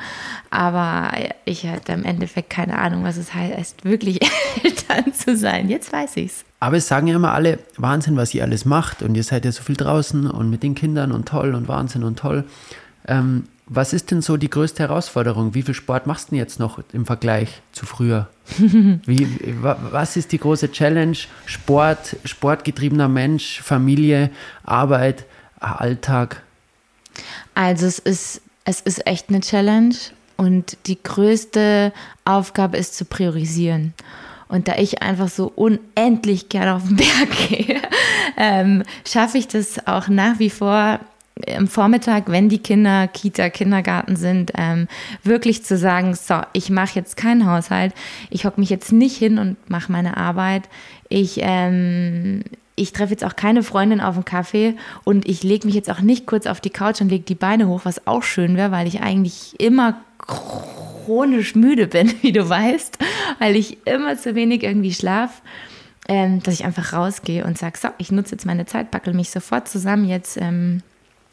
Aber ich hatte im Endeffekt keine Ahnung, was es heißt, wirklich Eltern zu sein. Jetzt weiß ich's. Aber es sagen ja immer alle, Wahnsinn, was ihr alles macht und ihr seid ja so viel draußen und mit den Kindern und toll und Wahnsinn und toll. Ähm, was ist denn so die größte Herausforderung? Wie viel Sport machst du denn jetzt noch im Vergleich zu früher? Wie, was ist die große Challenge? Sport, sportgetriebener Mensch, Familie, Arbeit, Alltag? Also es ist, es ist echt eine Challenge und die größte Aufgabe ist zu priorisieren. Und da ich einfach so unendlich gerne auf den Berg gehe, ähm, schaffe ich das auch nach wie vor am Vormittag, wenn die Kinder Kita, Kindergarten sind, ähm, wirklich zu sagen, so, ich mache jetzt keinen Haushalt, ich hocke mich jetzt nicht hin und mache meine Arbeit, ich, ähm, ich treffe jetzt auch keine Freundin auf einen Kaffee und ich lege mich jetzt auch nicht kurz auf die Couch und lege die Beine hoch, was auch schön wäre, weil ich eigentlich immer chronisch müde bin, wie du weißt, weil ich immer zu wenig irgendwie schlaf. Ähm, dass ich einfach rausgehe und sage, so, ich nutze jetzt meine Zeit, packe mich sofort zusammen, jetzt ähm,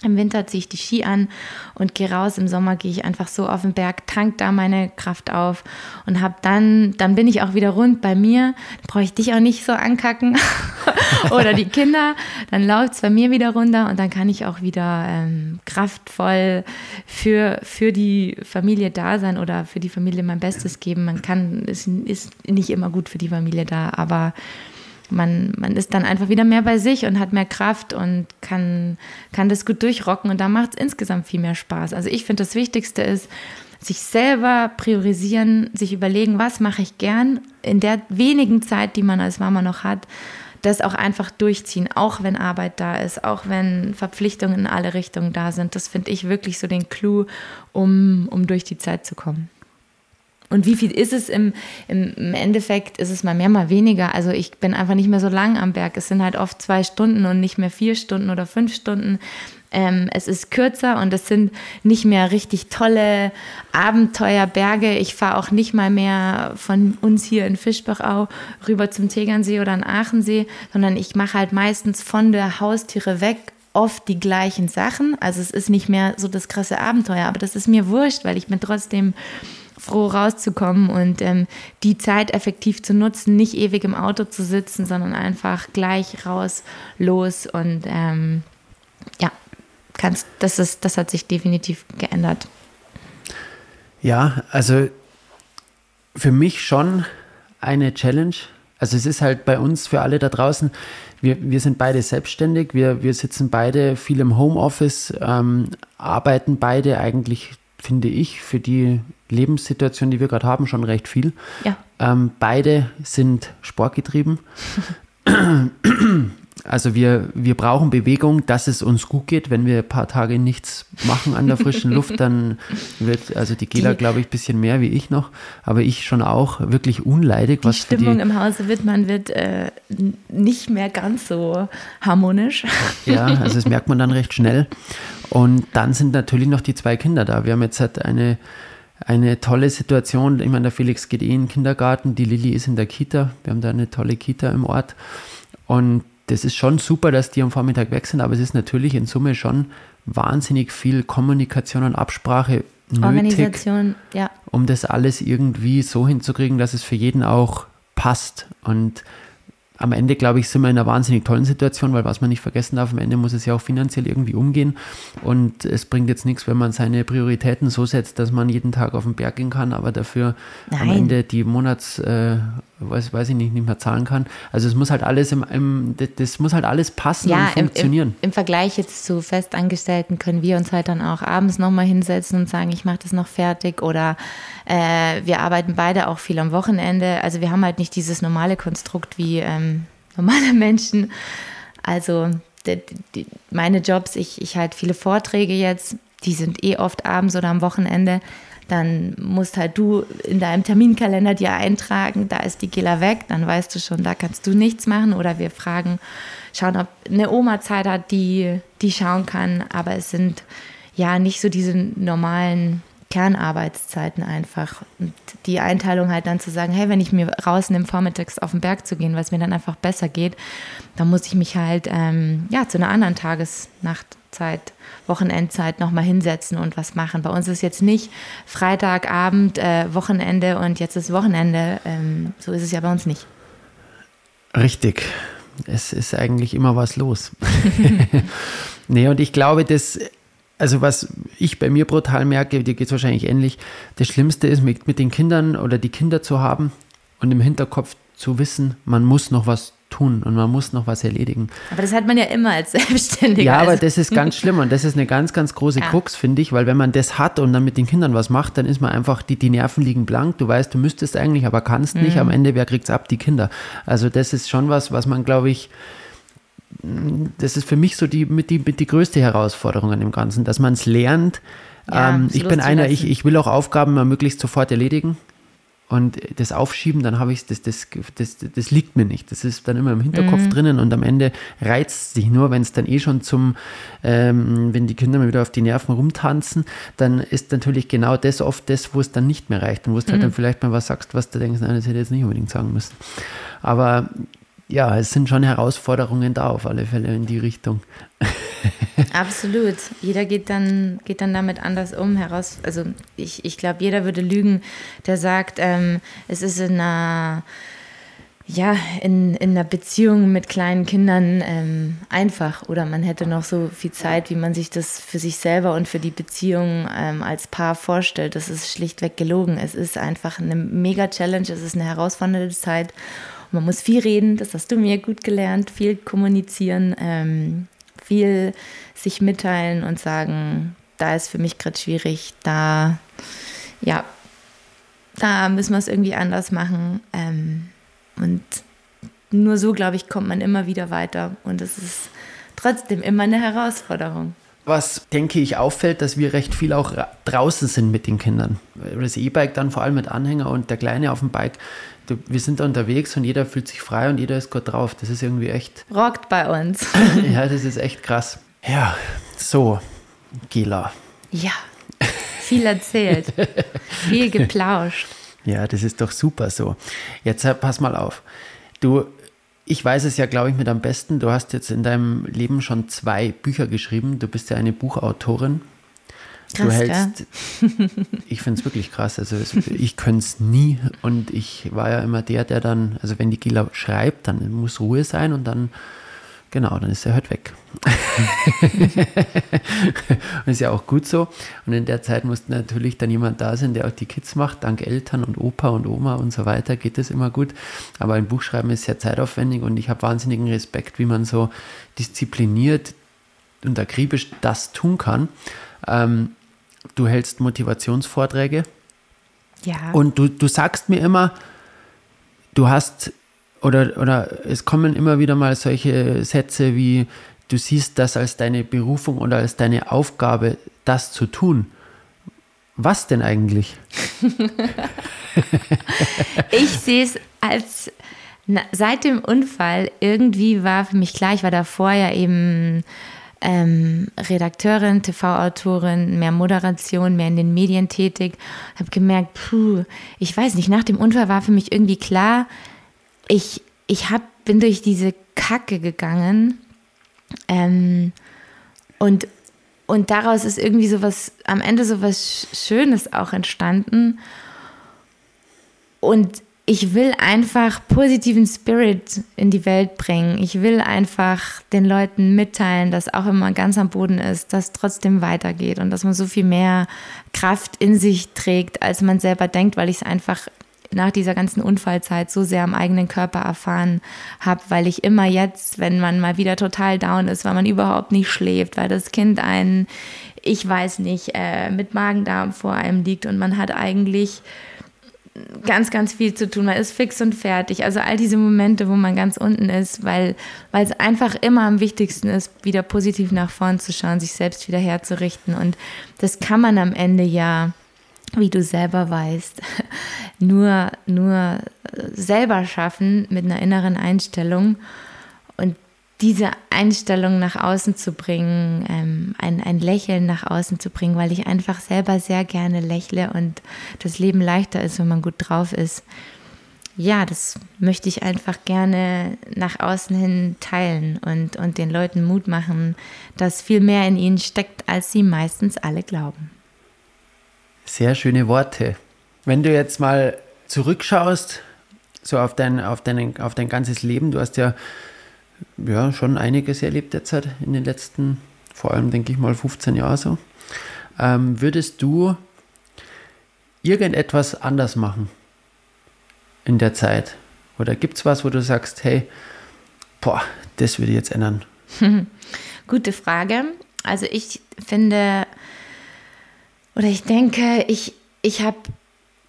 im Winter ziehe ich die Ski an und gehe raus. Im Sommer gehe ich einfach so auf den Berg, tank da meine Kraft auf und habe dann, dann bin ich auch wieder rund bei mir. Dann brauche ich dich auch nicht so ankacken oder die Kinder. Dann läuft es bei mir wieder runter und dann kann ich auch wieder ähm, kraftvoll für, für die Familie da sein oder für die Familie mein Bestes geben. Man kann, es ist nicht immer gut für die Familie da, aber man, man ist dann einfach wieder mehr bei sich und hat mehr Kraft und kann, kann das gut durchrocken und da macht es insgesamt viel mehr Spaß. Also ich finde, das Wichtigste ist, sich selber priorisieren, sich überlegen, was mache ich gern in der wenigen Zeit, die man als Mama noch hat, das auch einfach durchziehen, auch wenn Arbeit da ist, auch wenn Verpflichtungen in alle Richtungen da sind. Das finde ich wirklich so den Clou, um, um durch die Zeit zu kommen. Und wie viel ist es im, im, Endeffekt? Ist es mal mehr, mal weniger? Also ich bin einfach nicht mehr so lang am Berg. Es sind halt oft zwei Stunden und nicht mehr vier Stunden oder fünf Stunden. Ähm, es ist kürzer und es sind nicht mehr richtig tolle Abenteuerberge. Ich fahre auch nicht mal mehr von uns hier in Fischbachau rüber zum Tegernsee oder in Aachensee, sondern ich mache halt meistens von der Haustiere weg oft die gleichen Sachen. Also es ist nicht mehr so das krasse Abenteuer, aber das ist mir wurscht, weil ich bin trotzdem froh rauszukommen und ähm, die Zeit effektiv zu nutzen, nicht ewig im Auto zu sitzen, sondern einfach gleich raus, los und ähm, ja, kannst, das, ist, das hat sich definitiv geändert. Ja, also für mich schon eine Challenge. Also es ist halt bei uns für alle da draußen, wir, wir sind beide selbstständig, wir, wir sitzen beide viel im Homeoffice, ähm, arbeiten beide eigentlich finde ich, für die Lebenssituation, die wir gerade haben, schon recht viel. Ja. Ähm, beide sind sportgetrieben. Also wir, wir brauchen Bewegung, dass es uns gut geht. Wenn wir ein paar Tage nichts machen an der frischen Luft, dann wird, also die Gela, glaube ich, ein bisschen mehr wie ich noch, aber ich schon auch wirklich unleidig. Die was Stimmung die, im Hause Wittmann wird äh, nicht mehr ganz so harmonisch. Ja, also das merkt man dann recht schnell. Und dann sind natürlich noch die zwei Kinder da. Wir haben jetzt halt eine, eine tolle Situation. Ich meine, der Felix geht eh in den Kindergarten, die Lilly ist in der Kita. Wir haben da eine tolle Kita im Ort. Und das ist schon super, dass die am Vormittag weg sind, aber es ist natürlich in Summe schon wahnsinnig viel Kommunikation und Absprache nötig, Organisation, ja. um das alles irgendwie so hinzukriegen, dass es für jeden auch passt. Und am Ende, glaube ich, sind wir in einer wahnsinnig tollen Situation, weil was man nicht vergessen darf, am Ende muss es ja auch finanziell irgendwie umgehen. Und es bringt jetzt nichts, wenn man seine Prioritäten so setzt, dass man jeden Tag auf den Berg gehen kann, aber dafür Nein. am Ende die Monats, äh, weiß, weiß ich nicht, nicht mehr zahlen kann. Also es muss halt alles im, im das muss halt alles passen ja, und funktionieren. Im, im, Im Vergleich jetzt zu Festangestellten können wir uns halt dann auch abends nochmal hinsetzen und sagen, ich mache das noch fertig oder äh, wir arbeiten beide auch viel am Wochenende. Also wir haben halt nicht dieses normale Konstrukt wie ähm, normale Menschen. Also die, die, meine Jobs, ich, ich halte viele Vorträge jetzt, die sind eh oft abends oder am Wochenende. Dann musst halt du in deinem Terminkalender dir eintragen, da ist die Gila weg, dann weißt du schon, da kannst du nichts machen. Oder wir fragen, schauen, ob eine Oma Zeit hat, die, die schauen kann. Aber es sind ja nicht so diese normalen Kernarbeitszeiten einfach. Und die Einteilung halt dann zu sagen, hey, wenn ich mir rausnehme, vormittags auf den Berg zu gehen, weil es mir dann einfach besser geht, dann muss ich mich halt ähm, ja, zu einer anderen Tagesnachtzeit, Wochenendzeit nochmal hinsetzen und was machen. Bei uns ist jetzt nicht Freitagabend, äh, Wochenende und jetzt ist Wochenende. Ähm, so ist es ja bei uns nicht. Richtig. Es ist eigentlich immer was los. nee, und ich glaube, das also was ich bei mir brutal merke, dir geht es wahrscheinlich ähnlich, das Schlimmste ist, mit, mit den Kindern oder die Kinder zu haben und im Hinterkopf zu wissen, man muss noch was tun und man muss noch was erledigen. Aber das hat man ja immer als Selbstständiger. Ja, aber also. das ist ganz schlimm und das ist eine ganz, ganz große ja. Krux, finde ich, weil wenn man das hat und dann mit den Kindern was macht, dann ist man einfach, die, die Nerven liegen blank, du weißt, du müsstest eigentlich, aber kannst nicht, mhm. am Ende, wer kriegt es ab? Die Kinder. Also das ist schon was, was man, glaube ich, das ist für mich so die, mit die, mit die größte Herausforderung an dem Ganzen, dass man es lernt. Ja, ähm, ich bin einer, ich, ich will auch Aufgaben mal möglichst sofort erledigen. Und das Aufschieben, dann habe ich das, das, das, das liegt mir nicht. Das ist dann immer im Hinterkopf mhm. drinnen und am Ende reizt es sich nur, wenn es dann eh schon zum, ähm, wenn die Kinder mal wieder auf die Nerven rumtanzen, dann ist natürlich genau das oft das, wo es dann nicht mehr reicht und wo du halt mhm. halt dann vielleicht mal was sagst, was du denkst, nein, das hätte ich jetzt nicht unbedingt sagen müssen. Aber ja, es sind schon Herausforderungen da auf alle Fälle in die Richtung. Absolut. Jeder geht dann, geht dann damit anders um. Heraus, also ich, ich glaube, jeder würde lügen, der sagt, ähm, es ist in einer, ja, in, in einer Beziehung mit kleinen Kindern ähm, einfach oder man hätte noch so viel Zeit, wie man sich das für sich selber und für die Beziehung ähm, als Paar vorstellt. Das ist schlichtweg gelogen. Es ist einfach eine Mega-Challenge, es ist eine herausfordernde Zeit man muss viel reden, das hast du mir gut gelernt, viel kommunizieren, ähm, viel sich mitteilen und sagen, da ist für mich gerade schwierig, da ja, da müssen wir es irgendwie anders machen. Ähm, und nur so, glaube ich, kommt man immer wieder weiter. Und es ist trotzdem immer eine Herausforderung. Was, denke ich, auffällt, dass wir recht viel auch draußen sind mit den Kindern. Das E-Bike dann vor allem mit Anhänger und der Kleine auf dem Bike. Wir sind da unterwegs und jeder fühlt sich frei und jeder ist gut drauf. Das ist irgendwie echt. Rockt bei uns. ja, das ist echt krass. Ja, so, Gela. Ja, viel erzählt, viel geplauscht. Ja, das ist doch super so. Jetzt pass mal auf. Du ich weiß es ja, glaube ich, mit am besten. Du hast jetzt in deinem Leben schon zwei Bücher geschrieben. Du bist ja eine Buchautorin. Krass, du hältst, ich finde es wirklich krass. Also ich könnte es nie und ich war ja immer der, der dann, also wenn die Gila schreibt, dann muss Ruhe sein und dann Genau, dann ist er halt weg. und ist ja auch gut so. Und in der Zeit muss natürlich dann jemand da sein, der auch die Kids macht. Dank Eltern und Opa und Oma und so weiter geht das immer gut. Aber ein Buchschreiben ist sehr zeitaufwendig und ich habe wahnsinnigen Respekt, wie man so diszipliniert und akribisch das tun kann. Ähm, du hältst Motivationsvorträge. Ja. Und du, du sagst mir immer, du hast oder, oder es kommen immer wieder mal solche Sätze wie, du siehst das als deine Berufung oder als deine Aufgabe, das zu tun. Was denn eigentlich? ich sehe es als, na, seit dem Unfall irgendwie war für mich klar, ich war davor ja eben ähm, Redakteurin, TV-Autorin, mehr Moderation, mehr in den Medien tätig, habe gemerkt, puh, ich weiß nicht, nach dem Unfall war für mich irgendwie klar, ich, ich hab, bin durch diese Kacke gegangen ähm, und, und daraus ist irgendwie so was, am Ende so was Schönes auch entstanden. Und ich will einfach positiven Spirit in die Welt bringen. Ich will einfach den Leuten mitteilen, dass auch wenn man ganz am Boden ist, dass trotzdem weitergeht und dass man so viel mehr Kraft in sich trägt, als man selber denkt, weil ich es einfach nach dieser ganzen Unfallzeit so sehr am eigenen Körper erfahren habe, weil ich immer jetzt, wenn man mal wieder total down ist, weil man überhaupt nicht schläft, weil das Kind einen, ich weiß nicht, äh, mit Magen-Darm vor einem liegt und man hat eigentlich ganz, ganz viel zu tun. Man ist fix und fertig. Also all diese Momente, wo man ganz unten ist, weil, weil es einfach immer am wichtigsten ist, wieder positiv nach vorn zu schauen, sich selbst wieder herzurichten. Und das kann man am Ende ja wie du selber weißt, nur, nur selber schaffen mit einer inneren Einstellung und diese Einstellung nach außen zu bringen, ähm, ein, ein Lächeln nach außen zu bringen, weil ich einfach selber sehr gerne lächle und das Leben leichter ist, wenn man gut drauf ist. Ja, das möchte ich einfach gerne nach außen hin teilen und, und den Leuten Mut machen, dass viel mehr in ihnen steckt, als sie meistens alle glauben. Sehr schöne Worte. Wenn du jetzt mal zurückschaust, so auf dein, auf dein, auf dein ganzes Leben, du hast ja, ja schon einiges erlebt derzeit in den letzten, vor allem denke ich mal 15 Jahren so. Ähm, würdest du irgendetwas anders machen in der Zeit? Oder gibt es was, wo du sagst, hey, boah, das würde ich jetzt ändern? Gute Frage. Also ich finde, oder ich denke, ich, ich habe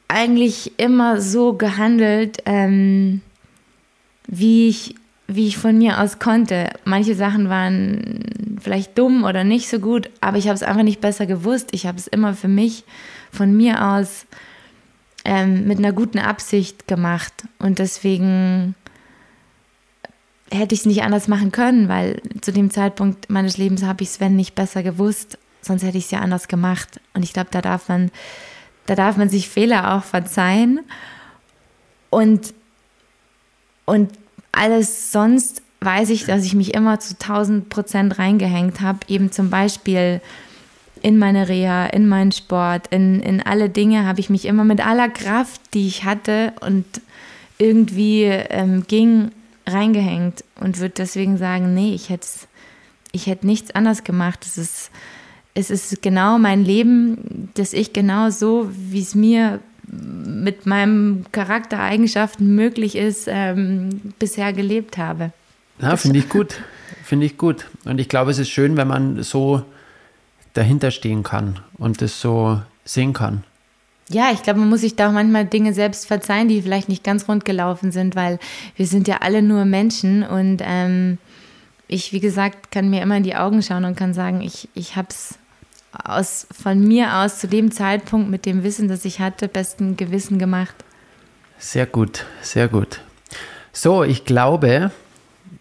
eigentlich immer so gehandelt, ähm, wie, ich, wie ich von mir aus konnte. Manche Sachen waren vielleicht dumm oder nicht so gut, aber ich habe es einfach nicht besser gewusst. Ich habe es immer für mich von mir aus ähm, mit einer guten Absicht gemacht. Und deswegen hätte ich es nicht anders machen können, weil zu dem Zeitpunkt meines Lebens habe ich Sven nicht besser gewusst sonst hätte ich es ja anders gemacht. Und ich glaube, da darf man, da darf man sich Fehler auch verzeihen. Und, und alles sonst weiß ich, dass ich mich immer zu 1000 Prozent reingehängt habe. Eben zum Beispiel in meine Reha, in meinen Sport, in, in alle Dinge habe ich mich immer mit aller Kraft, die ich hatte und irgendwie ähm, ging, reingehängt und würde deswegen sagen, nee, ich hätte ich hätte nichts anders gemacht. Es ist es ist genau mein Leben, dass ich genau so, wie es mir mit meinen Charaktereigenschaften möglich ist, ähm, bisher gelebt habe. Ja, finde ich gut. Finde ich gut. Und ich glaube, es ist schön, wenn man so dahinter stehen kann und das so sehen kann. ja, ich glaube, man muss sich da auch manchmal Dinge selbst verzeihen, die vielleicht nicht ganz rund gelaufen sind, weil wir sind ja alle nur Menschen und ähm, ich, wie gesagt, kann mir immer in die Augen schauen und kann sagen, ich, ich habe es aus, von mir aus zu dem Zeitpunkt mit dem Wissen, das ich hatte, besten Gewissen gemacht. Sehr gut, sehr gut. So, ich glaube,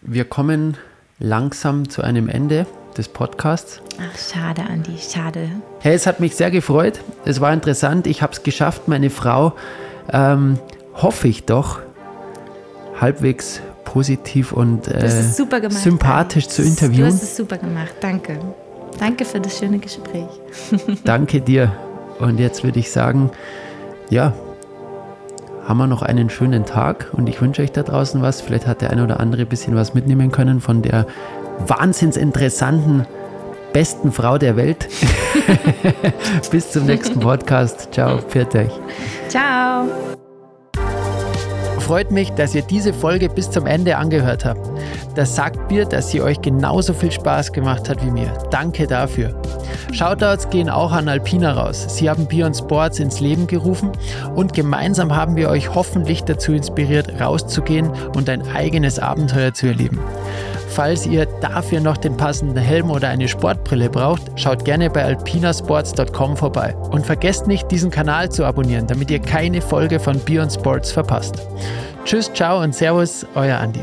wir kommen langsam zu einem Ende des Podcasts. Ach, schade, Andi, schade. Hey, es hat mich sehr gefreut. Es war interessant. Ich habe es geschafft, meine Frau, ähm, hoffe ich doch, halbwegs positiv und äh, gemacht, sympathisch Andi. zu interviewen. Du hast es super gemacht, danke. Danke für das schöne Gespräch. danke dir. Und jetzt würde ich sagen, ja, haben wir noch einen schönen Tag und ich wünsche euch da draußen was. Vielleicht hat der eine oder andere ein bisschen was mitnehmen können von der wahnsinnsinteressanten besten Frau der Welt. Bis zum nächsten Podcast. Ciao, pfiat euch. Ciao. Freut mich, dass ihr diese Folge bis zum Ende angehört habt. Das sagt mir, dass sie euch genauso viel Spaß gemacht hat wie mir. Danke dafür. Shoutouts gehen auch an Alpina raus. Sie haben Beyond Sports ins Leben gerufen und gemeinsam haben wir euch hoffentlich dazu inspiriert, rauszugehen und ein eigenes Abenteuer zu erleben. Falls ihr dafür noch den passenden Helm oder eine Sportbrille braucht, schaut gerne bei alpinasports.com vorbei. Und vergesst nicht, diesen Kanal zu abonnieren, damit ihr keine Folge von Beyond Sports verpasst. Tschüss, ciao und Servus, euer Andi.